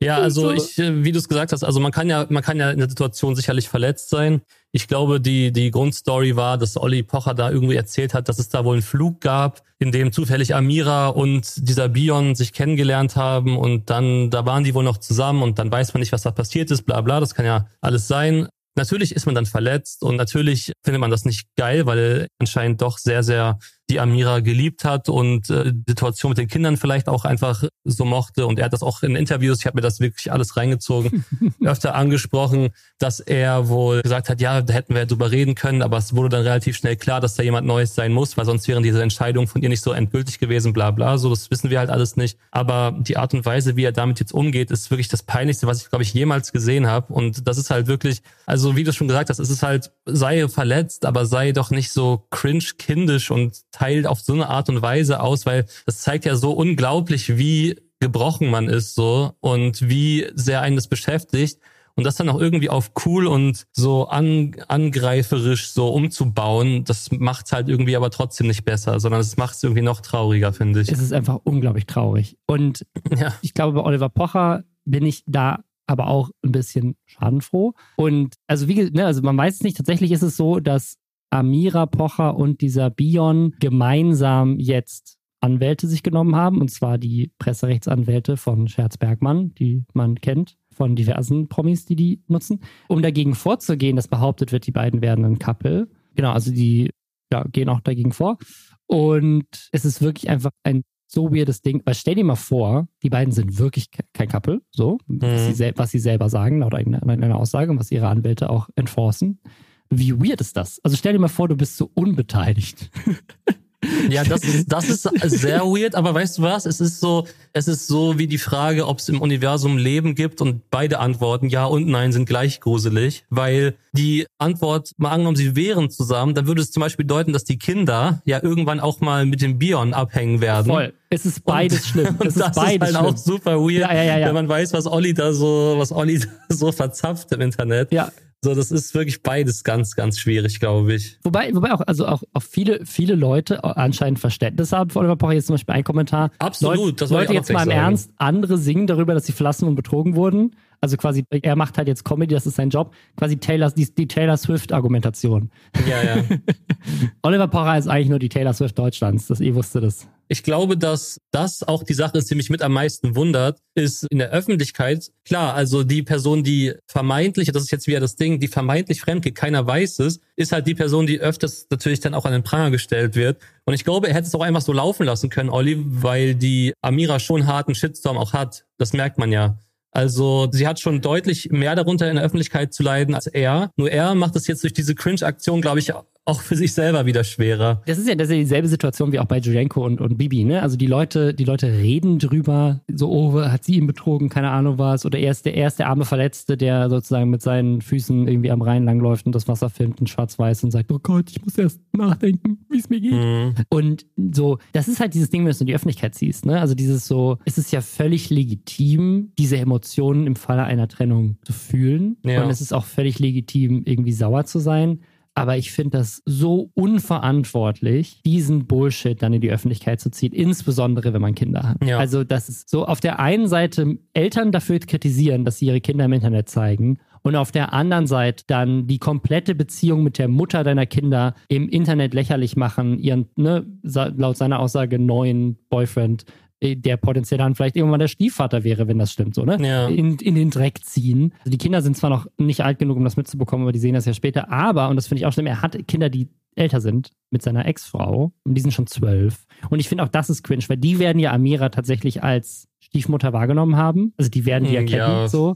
Ja, also So. ich, äh, wie du es gesagt hast, also man kann ja, man kann ja in der Situation sicherlich verletzt sein. Ich glaube, die, die Grundstory war, dass Olli Pocher da irgendwie erzählt hat, dass es da wohl einen Flug gab, in dem zufällig Amira und dieser Bion sich kennengelernt haben und dann, da waren die wohl noch zusammen und dann weiß man nicht, was da passiert ist, bla bla, das kann ja alles sein. Natürlich ist man dann verletzt und natürlich findet man das nicht geil, weil anscheinend doch sehr, sehr die Amira geliebt hat und äh, die Situation mit den Kindern vielleicht auch einfach so mochte. Und er hat das auch in Interviews, ich habe mir das wirklich alles reingezogen, öfter angesprochen, dass er wohl gesagt hat, ja, da hätten wir drüber reden können, aber es wurde dann relativ schnell klar, dass da jemand Neues sein muss, weil sonst wären diese Entscheidungen von ihr nicht so endgültig gewesen, bla bla. So, das wissen wir halt alles nicht. Aber die Art und Weise, wie er damit jetzt umgeht, ist wirklich das Peinlichste, was ich, glaube ich, jemals gesehen habe. Und das ist halt wirklich, also wie du schon gesagt hast, es ist halt, sei verletzt, aber sei doch nicht so cringe kindisch und teilt auf so eine Art und Weise aus, weil das zeigt ja so unglaublich, wie gebrochen man ist so und wie sehr einen das beschäftigt. Und das dann auch irgendwie auf cool und so an, angreiferisch so umzubauen, das macht's halt irgendwie aber trotzdem nicht besser, sondern es macht's irgendwie noch trauriger, finde ich. Es ist einfach unglaublich traurig. Und Ja. ich glaube, bei Oliver Pocher bin ich da aber auch ein bisschen schadenfroh. Und also wie ne, also man weiß es nicht, tatsächlich ist es so, dass Amira Pocher und dieser Bion gemeinsam jetzt Anwälte sich genommen haben, und zwar die Presserechtsanwälte von Scherz Bergmann, die man kennt von diversen Promis, die die nutzen, um dagegen vorzugehen, dass behauptet wird, die beiden werden ein Couple. Genau, also die ja, gehen auch dagegen vor. Und es ist wirklich einfach ein so weirdes Ding. Weil stell dir mal vor, die beiden sind wirklich ke- kein Couple, so, was, Mhm. sie sel was sie selber sagen, laut eigener, einer Aussage und was ihre Anwälte auch enforcen. Wie weird ist das? Also stell dir mal vor, du bist so unbeteiligt. Ja, das ist, das ist sehr weird, aber weißt du was? Es ist so, es ist so wie die Frage, ob es im Universum Leben gibt und beide Antworten, ja und nein, sind gleich gruselig, weil die Antwort, mal angenommen, sie wären zusammen, dann würde es zum Beispiel bedeuten, dass die Kinder ja irgendwann auch mal mit dem Bion abhängen werden. Voll. Es ist beides und, schlimm. Und Es das ist beides ist halt schlimm. auch super weird, ja, ja, ja. wenn man weiß, was Olli da so, was Olli da so verzapft im Internet. Ja, So, das ist wirklich beides ganz, ganz schwierig, glaube ich. Wobei, wobei auch, also auch, auch viele, viele Leute anscheinend Verständnis haben für Oliver Pocher. Jetzt zum Beispiel ein Kommentar. Absolut, Leute, das Leute jetzt mal im sagen. Ernst, andere singen darüber, dass sie verlassen und betrogen wurden. Also quasi, er macht halt jetzt Comedy, das ist sein Job. Quasi Taylor, die, die Taylor Swift-Argumentation. Ja, ja. Oliver Pocher ist eigentlich nur die Taylor Swift Deutschlands. Das ihr wusste das. Ich glaube, dass das auch die Sache ist, die mich mit am meisten wundert, ist in der Öffentlichkeit, klar, also die Person, die vermeintlich, das ist jetzt wieder das Ding, die vermeintlich fremdgeht, keiner weiß es, ist halt die Person, die öfters natürlich dann auch an den Pranger gestellt wird. Und ich glaube, er hätte es auch einfach so laufen lassen können, Olli, weil die Amira schon einen harten Shitstorm auch hat. Das merkt man ja. Also sie hat schon deutlich mehr darunter in der Öffentlichkeit zu leiden als er. Nur er macht es jetzt durch diese Cringe-Aktion, glaube ich, auch für sich selber wieder schwerer. Das ist ja, das ist ja dieselbe Situation wie auch bei Jurenko und, und Bibi, ne? Also die Leute, die Leute reden drüber, so, oh, hat sie ihn betrogen, keine Ahnung was, oder er ist der erste arme Verletzte, der sozusagen mit seinen Füßen irgendwie am Rhein langläuft und das Wasser filmt in schwarz-weiß und sagt, oh Gott, ich muss erst nachdenken, wie es mir geht. Mhm. Und so, das ist halt dieses Ding, wenn du in die Öffentlichkeit ziehst, ne? Also dieses so, es ist ja völlig legitim, diese Emotionen im Falle einer Trennung zu fühlen. Ja. Und es ist auch völlig legitim, irgendwie sauer zu sein. Aber ich finde das so unverantwortlich, diesen Bullshit dann in die Öffentlichkeit zu ziehen, insbesondere wenn man Kinder hat. Ja. Also, das ist so auf der einen Seite Eltern dafür kritisieren, dass sie ihre Kinder im Internet zeigen und auf der anderen Seite dann die komplette Beziehung mit der Mutter deiner Kinder im Internet lächerlich machen, ihren, ne, laut seiner Aussage, neuen Boyfriend der potenziell dann vielleicht irgendwann der Stiefvater wäre, wenn das stimmt, so, ne? Ja. In, in den Dreck ziehen. Also die Kinder sind zwar noch nicht alt genug, um das mitzubekommen, aber die sehen das ja später. Aber, und das finde ich auch schlimm, er hat Kinder, die älter sind mit seiner Ex-Frau und die sind schon zwölf. Und ich finde auch das ist cringe, weil die werden ja Amira tatsächlich als Stiefmutter wahrgenommen haben. Also die werden die erkennen, ja. so.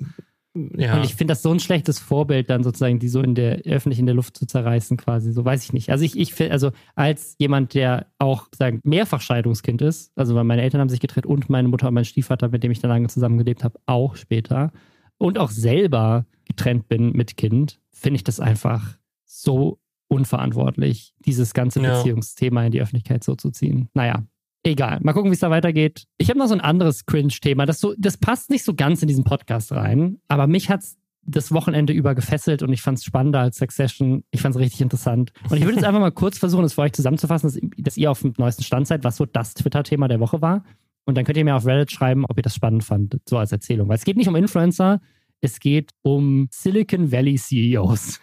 Ja. Und ich finde das so ein schlechtes Vorbild, dann sozusagen die so in der öffentlich in der Luft zu zerreißen, quasi. So weiß ich nicht. Also ich, ich finde, also als jemand, der auch sagen mehrfach Scheidungskind ist, also weil meine Eltern haben sich getrennt und meine Mutter und mein Stiefvater, mit dem ich dann lange zusammengelebt habe, auch später und auch selber getrennt bin mit Kind, finde ich das einfach so unverantwortlich, dieses ganze Beziehungsthema in die Öffentlichkeit so zu ziehen. Naja, Egal. Mal gucken, wie es da weitergeht. Ich habe noch so ein anderes Cringe-Thema. Das, so, das passt nicht so ganz in diesen Podcast rein, aber mich hat es das Wochenende über gefesselt und ich fand es spannender als Succession. Ich fand es richtig interessant. Und ich würde jetzt einfach mal kurz versuchen, das für euch zusammenzufassen, dass, dass ihr auf dem neuesten Stand seid, was so das Twitter-Thema der Woche war. Und dann könnt ihr mir auf Reddit schreiben, ob ihr das spannend fandet, so als Erzählung. Weil es geht nicht um Influencer, es geht um Silicon Valley CEOs.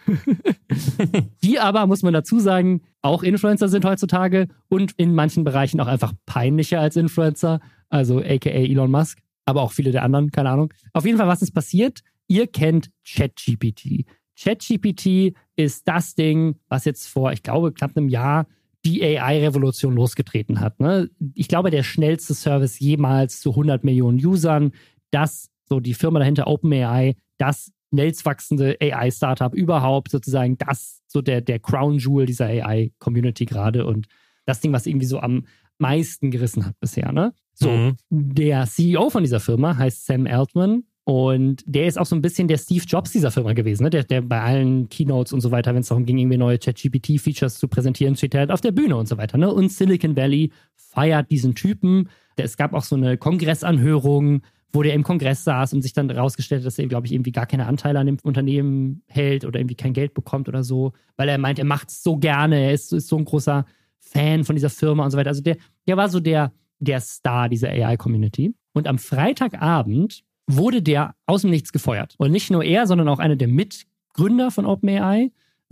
die aber, muss man dazu sagen, auch Influencer sind heutzutage und in manchen Bereichen auch einfach peinlicher als Influencer, also aka Elon Musk, aber auch viele der anderen, keine Ahnung. Auf jeden Fall, was ist passiert? Ihr kennt ChatGPT. ChatGPT ist das Ding, was jetzt vor, ich glaube, knapp einem Jahr die AI-Revolution losgetreten hat. Ne? Ich glaube, der schnellste Service jemals zu 100 Millionen Usern. Das so die Firma dahinter OpenAI, das schnellst wachsende AI-Startup überhaupt, sozusagen das, so der, der Crown Jewel dieser AI-Community gerade und das Ding, was irgendwie so am meisten gerissen hat bisher, ne? So, mhm. der CEO von dieser Firma heißt Sam Altman und der ist auch so ein bisschen der Steve Jobs dieser Firma gewesen, ne? Der, der bei allen Keynotes und so weiter, wenn es darum ging, irgendwie neue ChatGPT-Features zu präsentieren, steht er halt auf der Bühne und so weiter, ne? Und Silicon Valley feiert diesen Typen. Es gab auch so eine Kongressanhörung, wo der im Kongress saß und sich dann herausgestellt hat, dass er, glaube ich, irgendwie gar keine Anteile an dem Unternehmen hält oder irgendwie kein Geld bekommt oder so, weil er meint, er macht es so gerne, er ist, ist, so ein großer Fan von dieser Firma und so weiter. Also der, der war so der, der Star dieser AI-Community. Und am Freitagabend wurde der aus dem Nichts gefeuert. Und nicht nur er, sondern auch einer der Mitgründer von OpenAI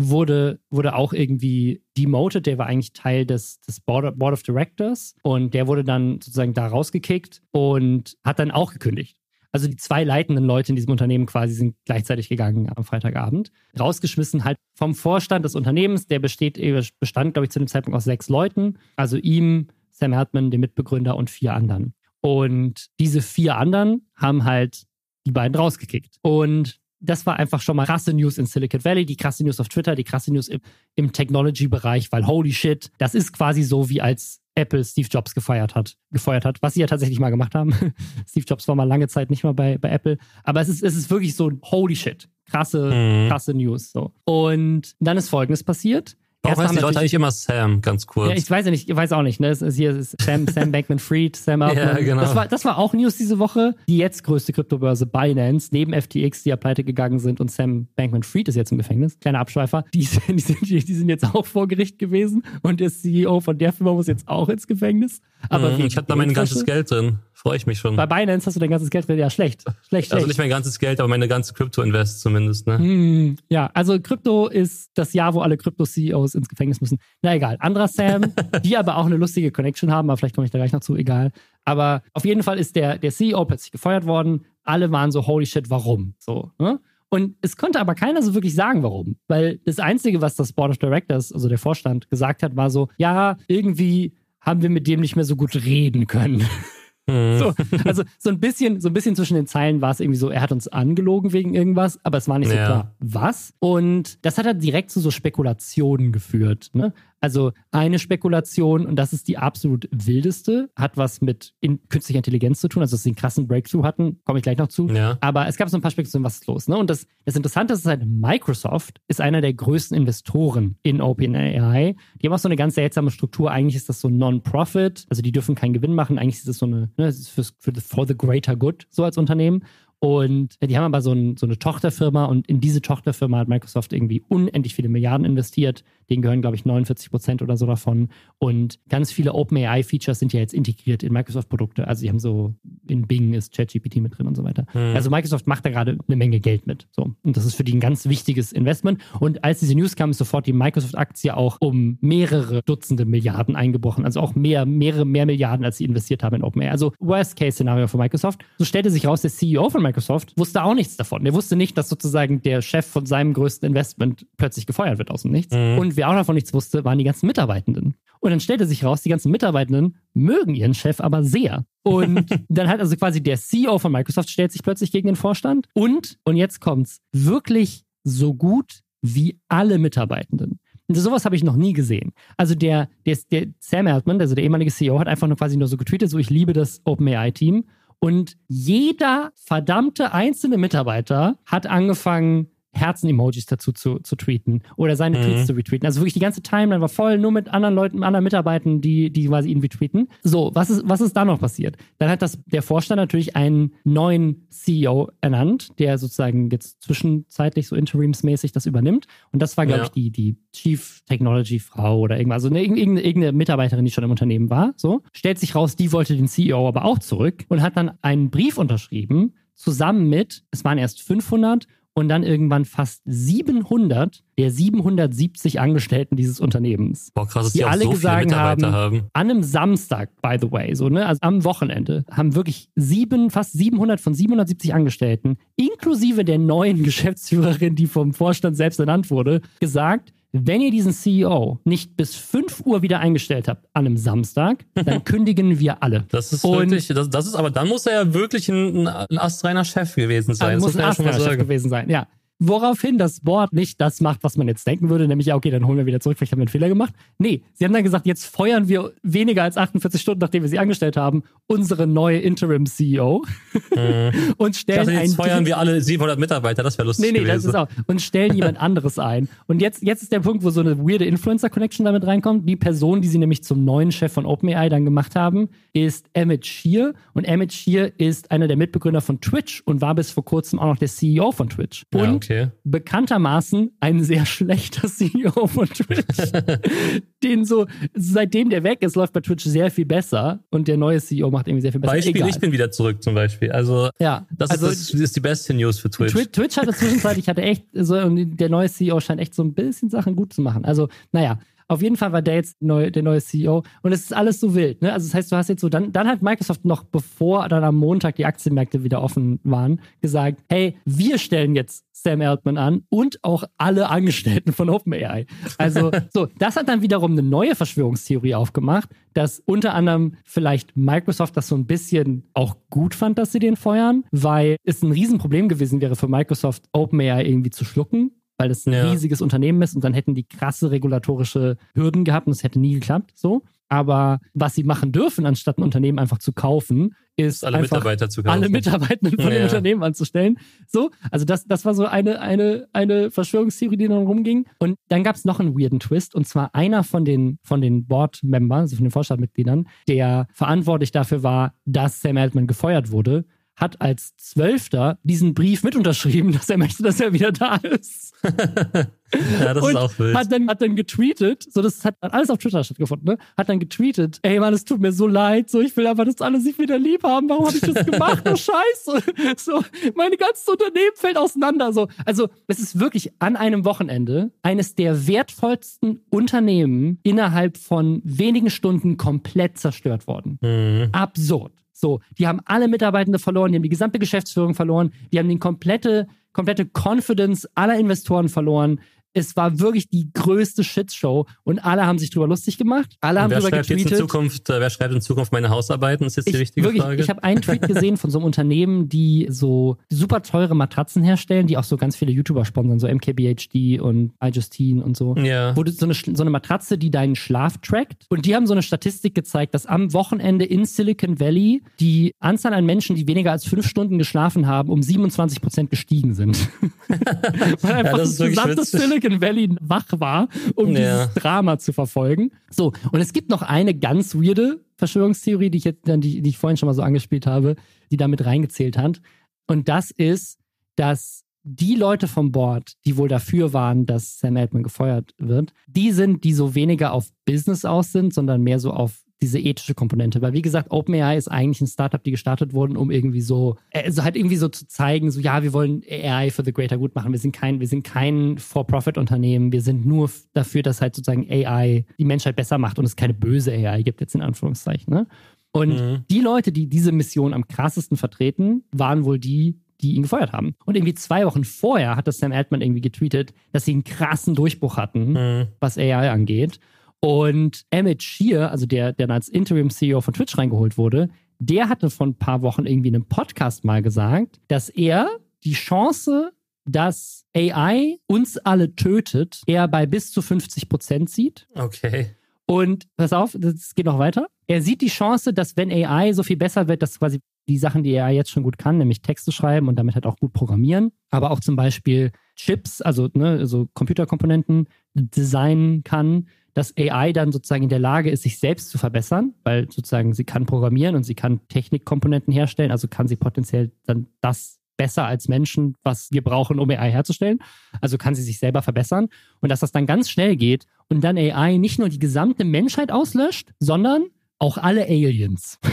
wurde, wurde auch irgendwie demoted. Der war eigentlich Teil des, des Board, Board of Directors und der wurde dann sozusagen da rausgekickt und hat dann auch gekündigt. Also die zwei leitenden Leute in diesem Unternehmen quasi sind gleichzeitig gegangen am Freitagabend. Rausgeschmissen halt vom Vorstand des Unternehmens, der besteht, bestand, glaube ich, zu dem Zeitpunkt aus sechs Leuten. Also ihm, Sam Hartman, dem Mitbegründer und vier anderen. Und diese vier anderen haben halt die beiden rausgekickt. Und das war einfach schon mal krasse News in Silicon Valley, die krasse News auf Twitter, die krasse News im, im Technology-Bereich, weil holy shit, das ist quasi so wie als Apple Steve Jobs gefeiert hat, gefeuert hat, was sie ja tatsächlich mal gemacht haben. Steve Jobs war mal lange Zeit nicht mehr bei, bei Apple, aber es ist, es ist wirklich so holy shit, krasse, mhm. krasse News. So. Und dann ist Folgendes passiert. Warum heißen die Leute eigentlich immer Sam, ganz kurz? Ja, ich weiß ja nicht, ich weiß auch nicht. Ne? Es ist hier ist Sam, Sam Bankman-Fried, Sam Altman. ja, genau. Das war, das war auch News diese Woche. Die jetzt größte Kryptobörse Binance, neben FTX, die ja pleite gegangen sind und Sam Bankman-Fried ist jetzt im Gefängnis. Kleiner Abschweifer. Die, die, sind, die sind jetzt auch vor Gericht gewesen und der CEO von der Firma muss jetzt auch ins Gefängnis. Aber mhm, ich habe da mein ganzes Geld drin. Freue ich mich schon. Bei Binance hast du dein ganzes Geld drin. Ja, schlecht. Schlecht, Also nicht mein ganzes Geld, aber meine ganze Krypto-Invest zumindest. Ne? Hm, ja, also Krypto ist das Jahr, wo alle Krypto-CEOs ins Gefängnis müssen. Na egal. Anderer Sam, die aber auch eine lustige Connection haben, aber vielleicht komme ich da gleich noch zu, egal. Aber auf jeden Fall ist der, der CEO plötzlich gefeuert worden. Alle waren so, holy shit, warum? So, ne? Und es konnte aber keiner so wirklich sagen, warum. Weil das Einzige, was das Board of Directors, also der Vorstand, gesagt hat, war so, ja, irgendwie haben wir mit dem nicht mehr so gut reden können. Mhm. So, also so ein bisschen, so ein bisschen zwischen den Zeilen war es irgendwie so, er hat uns angelogen wegen irgendwas, aber es war nicht so Ja. klar, was. Und das hat dann direkt zu so Spekulationen geführt. Ne? Also eine Spekulation, und das ist die absolut wildeste, hat was mit in künstlicher Intelligenz zu tun, also dass sie einen krassen Breakthrough hatten, komme ich gleich noch zu. Ja. Aber es gab so ein paar Spekulationen, was ist los. Ne? Und das, das Interessante ist halt, Microsoft ist einer der größten Investoren in OpenAI. Die haben auch so eine ganz seltsame Struktur. Eigentlich ist das so Non-Profit, also die dürfen keinen Gewinn machen. Eigentlich ist das so eine, ne, das ist für, für the, for the greater good, so als Unternehmen. Und die haben aber so, ein, so eine Tochterfirma und in diese Tochterfirma hat Microsoft irgendwie unendlich viele Milliarden investiert. Denen gehören, glaube ich, 49 Prozent oder so davon. Und ganz viele OpenAI-Features sind ja jetzt integriert in Microsoft-Produkte. Also die haben so, in Bing ist ChatGPT mit drin und so weiter. Mhm. Also Microsoft macht da gerade eine Menge Geld mit. So. Und das ist für die ein ganz wichtiges Investment. Und als diese News kam, ist sofort die Microsoft-Aktie auch um mehrere Dutzende Milliarden eingebrochen. Also auch mehr, mehrere, mehr Milliarden, als sie investiert haben in OpenAI. Also Worst-Case-Szenario für Microsoft. So stellte sich raus, der CEO von Microsoft wusste auch nichts davon. Der wusste nicht, dass sozusagen der Chef von seinem größten Investment plötzlich gefeuert wird aus dem Nichts. Mhm. Und wer auch davon nichts wusste, waren die ganzen Mitarbeitenden. Und dann stellte sich raus, die ganzen Mitarbeitenden mögen ihren Chef aber sehr. Und dann hat also quasi der CEO von Microsoft stellt sich plötzlich gegen den Vorstand und, und jetzt kommt's, wirklich so gut wie alle Mitarbeitenden. Und sowas habe ich noch nie gesehen. Also der, der, der Sam Altman, also der ehemalige CEO, hat einfach nur quasi nur so getweetet, so ich liebe das OpenAI-Team. Und jeder verdammte einzelne Mitarbeiter hat angefangen, Herzen-Emojis dazu zu, zu tweeten oder seine Mhm. Tweets zu retweeten. Also wirklich die ganze Timeline war voll nur mit anderen Leuten, anderen Mitarbeitern, die, die quasi ihn retweeten. So, was ist, was ist da noch passiert? Dann hat das, der Vorstand natürlich einen neuen CEO ernannt, der sozusagen jetzt zwischenzeitlich so interimsmäßig das übernimmt. Und das war, glaube Ja. ich, die, die Chief Technology Frau oder irgendwas, also eine, irgendeine, irgendeine Mitarbeiterin, die schon im Unternehmen war. So, stellt sich raus, die wollte den CEO aber auch zurück und hat dann einen Brief unterschrieben, zusammen mit, es waren erst 500 und dann irgendwann fast 700 der 770 Angestellten dieses Unternehmens. Boah, krass, dass Die die, alle so gesagt Mitarbeiter haben. An einem Samstag, by the way, so, ne, also am Wochenende, haben wirklich sieben, fast 700 von 770 Angestellten, inklusive der neuen Geschäftsführerin, die vom Vorstand selbst ernannt wurde, gesagt, wenn ihr diesen CEO nicht bis 5 Uhr wieder eingestellt habt an einem Samstag, dann kündigen wir alle. Das ist Und- wirklich, das, das ist, aber dann muss er ja wirklich ein, ein astreiner Chef gewesen sein. Also das muss ein muss ja Astro-Chef sagen. gewesen sein, ja. Woraufhin das Board nicht das macht, was man jetzt denken würde, nämlich, ja, okay, dann holen wir wieder zurück, vielleicht haben wir einen Fehler gemacht. Nee, sie haben dann gesagt, jetzt feuern wir weniger als 48 Stunden, nachdem wir sie angestellt haben, unsere neue Interim-CEO und Mhm. Ich stellen dachte, jetzt feuern wir alle 700 Mitarbeiter, das wäre lustig Nee, nee, das gewesen. ist auch. Und stellen jemand anderes ein. Und jetzt, jetzt ist der Punkt, wo so eine weirde Influencer-Connection damit reinkommt. Die Person, die sie nämlich zum neuen Chef von OpenAI dann gemacht haben, ist Emmett Shear. Und Emmett Shear ist einer der Mitbegründer von Twitch und war bis vor kurzem auch noch der CEO von Twitch. Und ja, okay. Bekanntermaßen ein sehr schlechter CEO von Twitch. den so, seitdem der weg ist, läuft bei Twitch sehr viel besser. Und der neue CEO macht irgendwie sehr viel besser. Beispiel, Egal. ich bin wieder zurück zum Beispiel. Also, ja, das, also, ist, das ist die beste News für Twitch. Twitch, Twitch hatte zwischenzeitlich, hatte echt, so, und der neue CEO scheint echt so ein bisschen Sachen gut zu machen. Also, naja, auf jeden Fall war der jetzt neu, der neue CEO und es ist alles so wild. Ne? Also, das heißt, du hast jetzt so, dann, dann hat Microsoft noch, bevor dann am Montag die Aktienmärkte wieder offen waren, gesagt: Hey, wir stellen jetzt Sam Altman an und auch alle Angestellten von OpenAI. Also, so, das hat dann wiederum eine neue Verschwörungstheorie aufgemacht, dass unter anderem vielleicht Microsoft das so ein bisschen auch gut fand, dass sie den feuern, weil es ein Riesenproblem gewesen wäre für Microsoft, OpenAI irgendwie zu schlucken, weil das ein Ja. riesiges Unternehmen ist und dann hätten die krasse regulatorische Hürden gehabt und es hätte nie geklappt, so. Aber was sie machen dürfen, anstatt ein Unternehmen einfach zu kaufen, ist alle einfach Mitarbeiter zu kaufen. alle Mitarbeitenden von dem Ja. Unternehmen anzustellen. So, also das, das war so eine, eine, eine Verschwörungstheorie, die dann rumging. Und dann gab es noch einen weirden Twist, und zwar einer von den, von den Board-Membern, also von den Vorstandmitgliedern, der verantwortlich dafür war, dass Sam Altman gefeuert wurde, hat als Zwölfter diesen Brief mit unterschrieben, dass er möchte, dass er wieder da ist. ja, das und ist auch wild. Hat dann, hat dann getweetet, so das hat alles auf Twitter stattgefunden, ne? Hat dann getweetet, ey Mann, es tut mir so leid, so ich will einfach, dass alle sich wieder lieb haben. Warum habe ich das gemacht? Oh Scheiße. So, mein ganzes Unternehmen fällt auseinander. So, also es ist wirklich an einem Wochenende eines der wertvollsten Unternehmen innerhalb von wenigen Stunden komplett zerstört worden Mhm. absurd. So, die haben alle Mitarbeitende verloren, die haben die gesamte Geschäftsführung verloren, die haben die komplette, komplette Confidence aller Investoren verloren. Es war wirklich die größte Shitshow und alle haben sich drüber lustig gemacht. Alle haben wer drüber schreibt getweetet. Jetzt in Zukunft, äh, wer schreibt in Zukunft meine Hausarbeiten? Ist jetzt die ich, richtige wirklich, Frage. Ich habe einen Tweet gesehen von so einem Unternehmen, die so super teure Matratzen herstellen, die auch so ganz viele YouTuber sponsern, so MKBHD und iJustine und so. ja. Wo du so eine, so eine Matratze, die deinen Schlaf trackt. Und die haben so eine Statistik gezeigt, dass am Wochenende in Silicon Valley die Anzahl an Menschen, die weniger als fünf Stunden geschlafen haben, um 27 Prozent gestiegen sind. Weil einfach das ist das wirklich gesamte witzig. Silicon Valley wach war, um Ja. dieses Drama zu verfolgen. So, und es gibt noch eine ganz weirde Verschwörungstheorie, die ich jetzt, die, die ich vorhin schon mal so angespielt habe, die damit reingezählt hat. Und das ist, dass die Leute vom Board, die wohl dafür waren, dass Sam Altman gefeuert wird, die sind, die so weniger auf Business aus sind, sondern mehr so auf diese ethische Komponente. Weil wie gesagt, OpenAI ist eigentlich ein Startup, die gestartet wurden, um irgendwie so, also halt irgendwie so zu zeigen, so ja, wir wollen AI for the greater good machen. Wir sind kein, wir sind kein For-Profit-Unternehmen. Wir sind nur dafür, dass halt sozusagen AI die Menschheit besser macht und es keine böse AI gibt jetzt in Anführungszeichen. Ne? Und Mhm. die Leute, die diese Mission am krassesten vertreten, waren wohl die, die ihn gefeuert haben. Und irgendwie zwei Wochen vorher hat das Sam Altman irgendwie getweetet, dass sie einen krassen Durchbruch hatten, Mhm. was AI angeht. Und Emmett Shear, also der, der dann als Interim-CEO von Twitch reingeholt wurde, der hatte vor ein paar Wochen irgendwie in einem Podcast mal gesagt, dass er die Chance, dass AI uns alle tötet, eher bei bis zu 50 Prozent sieht. Okay. Und pass auf, es geht noch weiter. Er sieht die Chance, dass wenn AI so viel besser wird, dass quasi die Sachen, die AI jetzt schon gut kann, nämlich Texte schreiben und damit halt auch gut programmieren, aber auch zum Beispiel Chips, also ne, also Computerkomponenten designen kann, dass AI dann sozusagen in der Lage ist, sich selbst zu verbessern, weil sozusagen sie kann programmieren und sie kann Technikkomponenten herstellen, also kann sie potenziell dann das besser als Menschen, was wir brauchen, um AI herzustellen. Also kann sie sich selber verbessern und dass das dann ganz schnell geht und dann AI nicht nur die gesamte Menschheit auslöscht, sondern auch alle Aliens.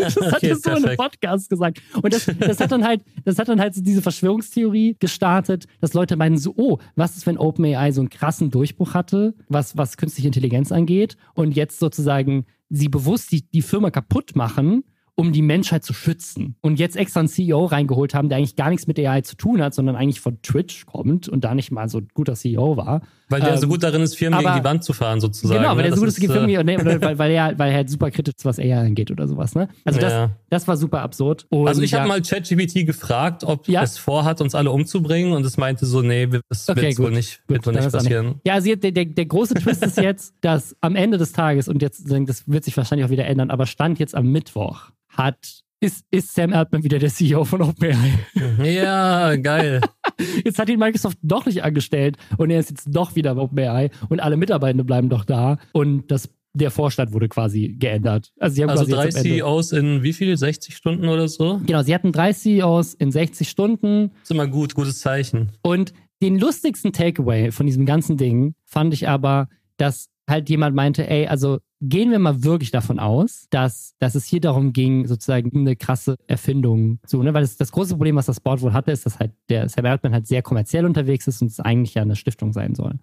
das hat Okay, er so in einem. Podcast gesagt. Und das, das hat dann halt, das hat dann halt so diese Verschwörungstheorie gestartet, dass Leute meinen so, oh, was ist, wenn OpenAI so einen krassen Durchbruch hatte, was, was künstliche Intelligenz angeht und jetzt sozusagen sie bewusst die, die Firma kaputt machen, um die Menschheit zu schützen. Und jetzt extra einen CEO reingeholt haben, der eigentlich gar nichts mit AI zu tun hat, sondern eigentlich von Twitch kommt und da nicht mal so ein guter CEO war. Weil der Ähm, so gut darin ist, Firmen gegen aber- die Wand zu fahren, sozusagen. Genau, weil ne? der so gut ist ist, gegen äh, nee, oder weil, weil, er, weil er halt super kritisch ist, was AI angeht oder sowas. Ne? Also das, Ja. das war super absurd. Und Also ich habe ja, mal ChatGPT gefragt, ob Ja. es vorhat, uns alle umzubringen und es meinte so, nee, das Okay, wird wohl nicht, Gut, wird wohl nicht passieren. Ja, also der, der, der große Twist ist jetzt, dass am Ende des Tages, und jetzt, das wird sich wahrscheinlich auch wieder ändern, aber Stand jetzt am Mittwoch, hat, ist, ist Sam Altman wieder der CEO von OpenAI. Ja, geil. Jetzt hat ihn Microsoft doch nicht angestellt und er ist jetzt doch wieder bei OpenAI und alle Mitarbeitenden bleiben doch da und das, der Vorstand wurde quasi geändert. Also, sie haben Also quasi drei CEOs in wie viel? 60 Stunden oder so? Genau, sie hatten drei CEOs in 60 Stunden ist immer gut, gutes Zeichen. Und den lustigsten Takeaway von diesem ganzen Ding fand ich aber, dass halt jemand meinte, ey, also gehen wir mal wirklich davon aus, dass, dass es hier darum ging, sozusagen eine krasse Erfindung zu, ne? Weil das, das große Problem, was das Board wohl hatte, ist, dass halt der Sam Altman halt sehr kommerziell unterwegs ist und es eigentlich ja eine Stiftung sein soll.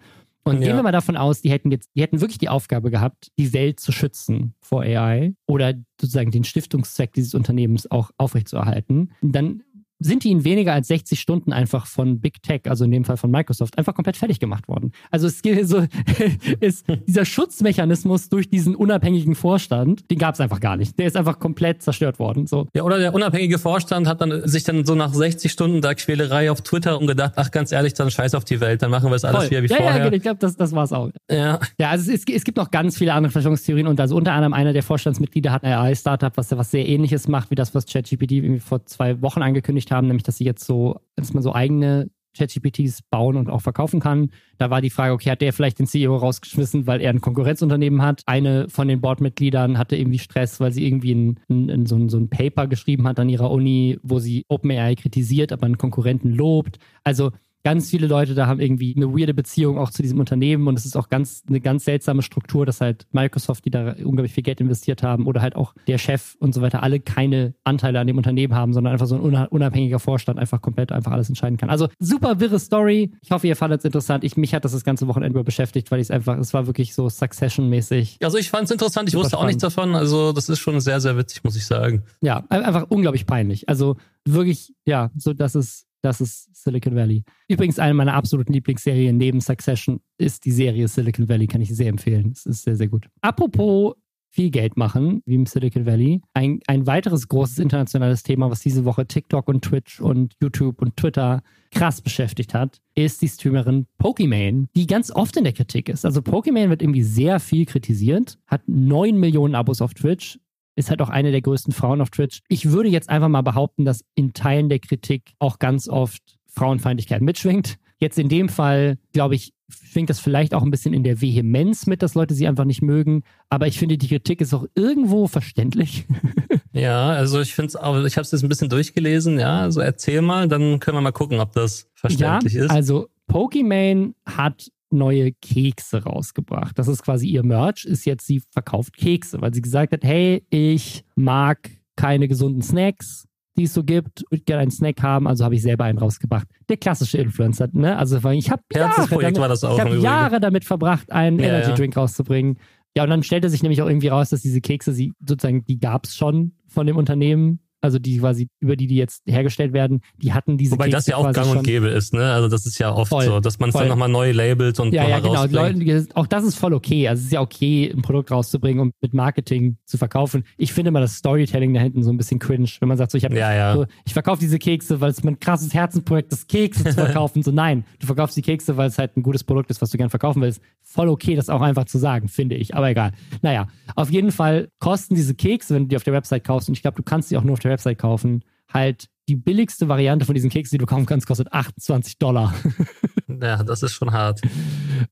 Und Ja. gehen wir mal davon aus, die hätten jetzt, die hätten wirklich die Aufgabe gehabt, die Welt zu schützen vor AI oder sozusagen den Stiftungszweck dieses Unternehmens auch aufrechtzuerhalten. Dann sind die in weniger als 60 Stunden einfach von Big Tech, also in dem Fall von Microsoft, einfach komplett fertig gemacht worden. Also es so, ist dieser Schutzmechanismus durch diesen unabhängigen Vorstand, den gab es einfach gar nicht. Der ist einfach komplett zerstört worden. So. Ja, oder der unabhängige Vorstand hat dann sich dann so nach 60 Stunden da Quälerei auf Twitter umgedacht, ach ganz ehrlich, dann scheiß auf die Welt, dann machen wir es alles Voll. wieder wie ja, ja, vorher. genau, ich glaube, das, das war es auch. Ja, Ja, also es, es gibt noch ganz viele andere Verschwörungstheorien und also unter anderem einer der Vorstandsmitglieder hat ein AI-Startup, was ja was sehr ähnliches macht, wie das, was ChatGPT vor zwei Wochen angekündigt haben, nämlich dass sie jetzt so, dass man so eigene ChatGPTs bauen und auch verkaufen kann. Da war die Frage, okay, hat der vielleicht den CEO rausgeschmissen, weil er ein Konkurrenzunternehmen hat? Eine von den Boardmitgliedern hatte irgendwie Stress, weil sie irgendwie ein, ein, ein, so, ein, so ein Paper geschrieben hat an ihrer Uni, wo sie OpenAI kritisiert, aber einen Konkurrenten lobt. Also ganz viele Leute da haben irgendwie eine weirde Beziehung auch zu diesem Unternehmen und es ist auch ganz eine ganz seltsame Struktur, dass halt Microsoft, die da unglaublich viel Geld investiert haben oder halt auch der Chef und so weiter alle keine Anteile an dem Unternehmen haben, sondern einfach so ein unabhängiger Vorstand einfach komplett einfach alles entscheiden kann. Also super wirre Story. Ich hoffe, ihr fandet es interessant. Ich, mich hat das das ganze Wochenende über beschäftigt, weil ich es einfach, es war wirklich so Succession-mäßig. also ich fand es interessant, ich wusste auch nichts davon, also das ist schon sehr, sehr witzig, muss ich sagen. Ja, ein- einfach unglaublich peinlich. Also wirklich, ja, so dass es Das ist Silicon Valley. Übrigens, eine meiner absoluten Lieblingsserien neben Succession ist die Serie Silicon Valley. Kann ich sehr empfehlen. Es ist sehr, sehr gut. Apropos viel Geld machen, wie im Silicon Valley. Ein, ein weiteres großes internationales Thema, was diese Woche TikTok und Twitch und YouTube und Twitter krass beschäftigt hat, ist die Streamerin Pokimane, die ganz oft in der Kritik ist. Also Pokimane wird irgendwie sehr viel kritisiert, hat 9 Millionen Abos auf Twitch, ist halt auch eine der größten Frauen auf Twitch. Ich würde jetzt einfach mal behaupten, dass in Teilen der Kritik auch ganz oft Frauenfeindlichkeit mitschwingt. Jetzt in dem Fall, glaube ich, schwingt das vielleicht auch ein bisschen in der Vehemenz mit, dass Leute sie einfach nicht mögen. Aber ich finde, die Kritik ist auch irgendwo verständlich. ja, also ich finde es auch, ich habe es jetzt ein bisschen durchgelesen, ja. Also erzähl mal, dann können wir mal gucken, ob das verständlich ja, ist. Also Pokimane hat neue Kekse rausgebracht. Das ist quasi ihr Merch, ist jetzt, sie verkauft Kekse, weil sie gesagt hat, hey, ich mag keine gesunden Snacks die es so gibt, würde gerne einen Snack haben, also habe ich selber einen rausgebracht. Der klassische Influencer, ne? Also ich habe Jahre, damit, ich hab Jahre damit verbracht, einen ja, Energy Drink ja. rauszubringen. Ja, und dann stellte sich nämlich auch irgendwie raus, dass diese Kekse, sie sozusagen, die gab es schon von dem Unternehmen also die quasi, über die die jetzt hergestellt werden, die hatten diese Wobei Kekse das ja auch gang und gäbe ist, ne? Also das ist ja oft voll, so, dass man es dann nochmal neu labelt und Ja, ja, genau. Leute, auch das ist voll okay. Also es ist ja okay, ein Produkt rauszubringen und mit Marketing zu verkaufen. Ich finde mal das Storytelling da hinten so ein bisschen cringe, wenn man sagt, so ich habe ja, ja. so, ich verkaufe diese Kekse, weil es mein krasses Herzenprojekt ist, Kekse zu verkaufen. so nein, du verkaufst die Kekse, weil es halt ein gutes Produkt ist, was du gern verkaufen willst. Voll okay, das auch einfach zu sagen, finde ich. Aber egal. Naja, auf jeden Fall kosten diese Kekse, wenn du die auf der Website kaufst, und ich glaube, du kannst die auch nur auf der Website kaufen, halt die billigste Variante von diesen Keksen, die du kaufen kannst, kostet 28 Dollar. ja, das ist schon hart.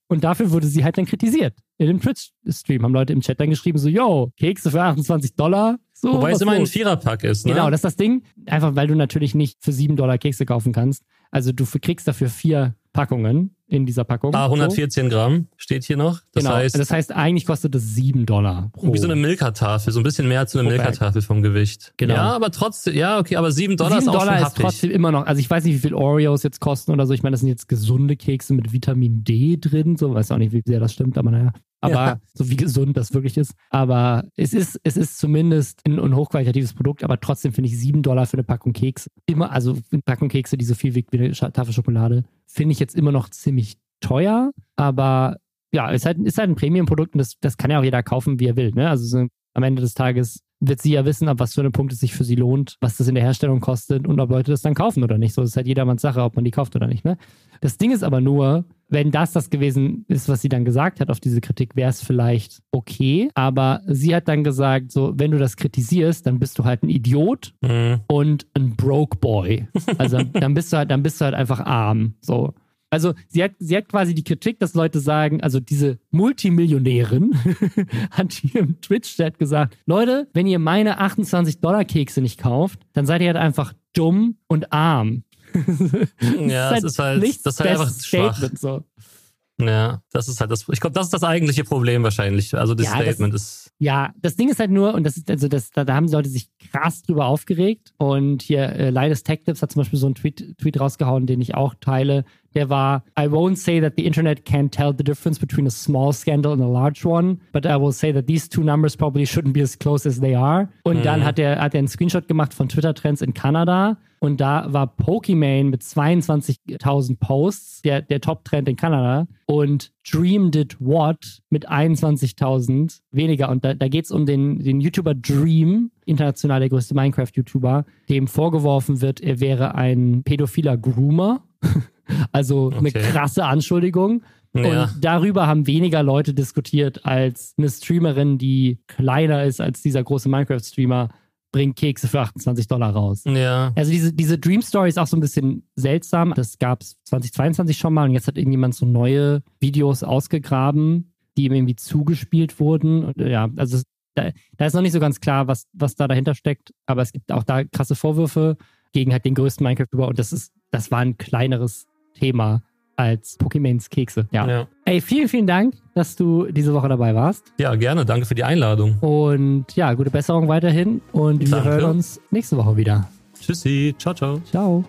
Und dafür wurde sie halt dann kritisiert. In dem Twitch-Stream haben Leute im Chat dann geschrieben, so, yo, Kekse für 28 Dollar. So, Wobei es immer ein Viererpack ist, ne? Genau, das ist das Ding. Einfach, weil du natürlich nicht für 7 Dollar Kekse kaufen kannst. Also du kriegst dafür vier Packungen in dieser Packung. Ah, 114 so. Gramm steht hier noch. Das genau. heißt, das heißt, eigentlich kostet es 7 Dollar. Pro. Wie so eine Milka-Tafel, so ein bisschen mehr als so eine Milka-Tafel vom Gewicht. Genau. Ja, aber trotzdem, ja, okay, aber 7 Dollar 7 ist auch Dollar schon ist trotzdem immer noch, also ich weiß nicht, wie viel Oreos jetzt kosten oder so. Ich meine, das sind jetzt gesunde Kekse mit Vitamin D drin, so, weiß auch nicht, wie sehr das stimmt, aber naja. Aber ja. so wie gesund das wirklich ist. Aber es ist, es ist zumindest ein, ein hochqualitatives Produkt, aber trotzdem finde ich 7 Dollar für eine Packung Kekse. Immer, also eine Packung Kekse, die so viel wiegt wie eine Tafel Schokolade, finde ich jetzt immer noch ziemlich teuer. Aber ja, ist halt, ist halt ein Premium-Produkt und das, das kann ja auch jeder kaufen, wie er will. Ne? Also so, am Ende des Tages wird sie ja wissen, ab was für einem Punkt es sich für sie lohnt, was das in der Herstellung kostet und ob Leute das dann kaufen oder nicht. So ist halt jedermanns Sache, ob man die kauft oder nicht. Ne? Das Ding ist aber nur, wenn das das gewesen ist, was sie dann gesagt hat auf diese Kritik, wäre es vielleicht okay. Aber sie hat dann gesagt, so, wenn du das kritisierst, dann bist du halt ein Idiot mhm. und ein Broke Boy. Also dann bist du halt, dann bist du halt einfach arm. So. Also sie hat, sie hat quasi die Kritik, dass Leute sagen, also diese Multimillionärin hat hier im Twitch-Chat gesagt, Leute, wenn ihr meine 28-Dollar-Kekse nicht kauft, dann seid ihr halt einfach dumm und arm. Ja, das ist halt, das ist halt einfach schwach. So. Ja, das ist halt das. Ich glaube, das ist das eigentliche Problem wahrscheinlich. Also das ja, Statement das, ist. Ja, das Ding ist halt nur, und das ist, also das, da, da haben die Leute sich krass drüber aufgeregt. Und hier, äh, Linus Tech Tips hat zum Beispiel so einen Tweet, Tweet rausgehauen, den ich auch teile. Der war, I won't say that the internet can't tell the difference between a small scandal and a large one, but I will say that these two numbers probably shouldn't be as close as they are. Und mhm. dann hat er, hat er einen Screenshot gemacht von Twitter-Trends in Kanada. Und da war Pokimane mit 22.000 Posts, der, der Top-Trend in Kanada. Und Dream Did What mit 21.000 weniger. Und da, da geht es um den, den YouTuber Dream, international der größte Minecraft-YouTuber, dem vorgeworfen wird, er wäre ein pädophiler Groomer. also okay. eine krasse Anschuldigung. Ja. Und darüber haben weniger Leute diskutiert als eine Streamerin, die kleiner ist als dieser große Minecraft-Streamer, bringt Kekse für 28 Dollar raus. Ja. Also diese, diese Dream Story ist auch so ein bisschen seltsam. Das gab es 2022 schon mal und jetzt hat irgendjemand so neue Videos ausgegraben, die ihm irgendwie zugespielt wurden. Und, ja, also da, da, ist noch nicht so ganz klar, was, was da dahinter steckt, aber es gibt auch da krasse Vorwürfe gegen halt den größten Minecraft-Über und das ist, das war ein kleineres Thema als Pokémons Kekse. Ja. ja. Ey, vielen, vielen Dank, dass du diese Woche dabei warst. Ja, gerne. Danke für die Einladung. Und ja, gute Besserung weiterhin und wir Danke. hören uns nächste Woche wieder. Tschüssi. Ciao, ciao. Ciao.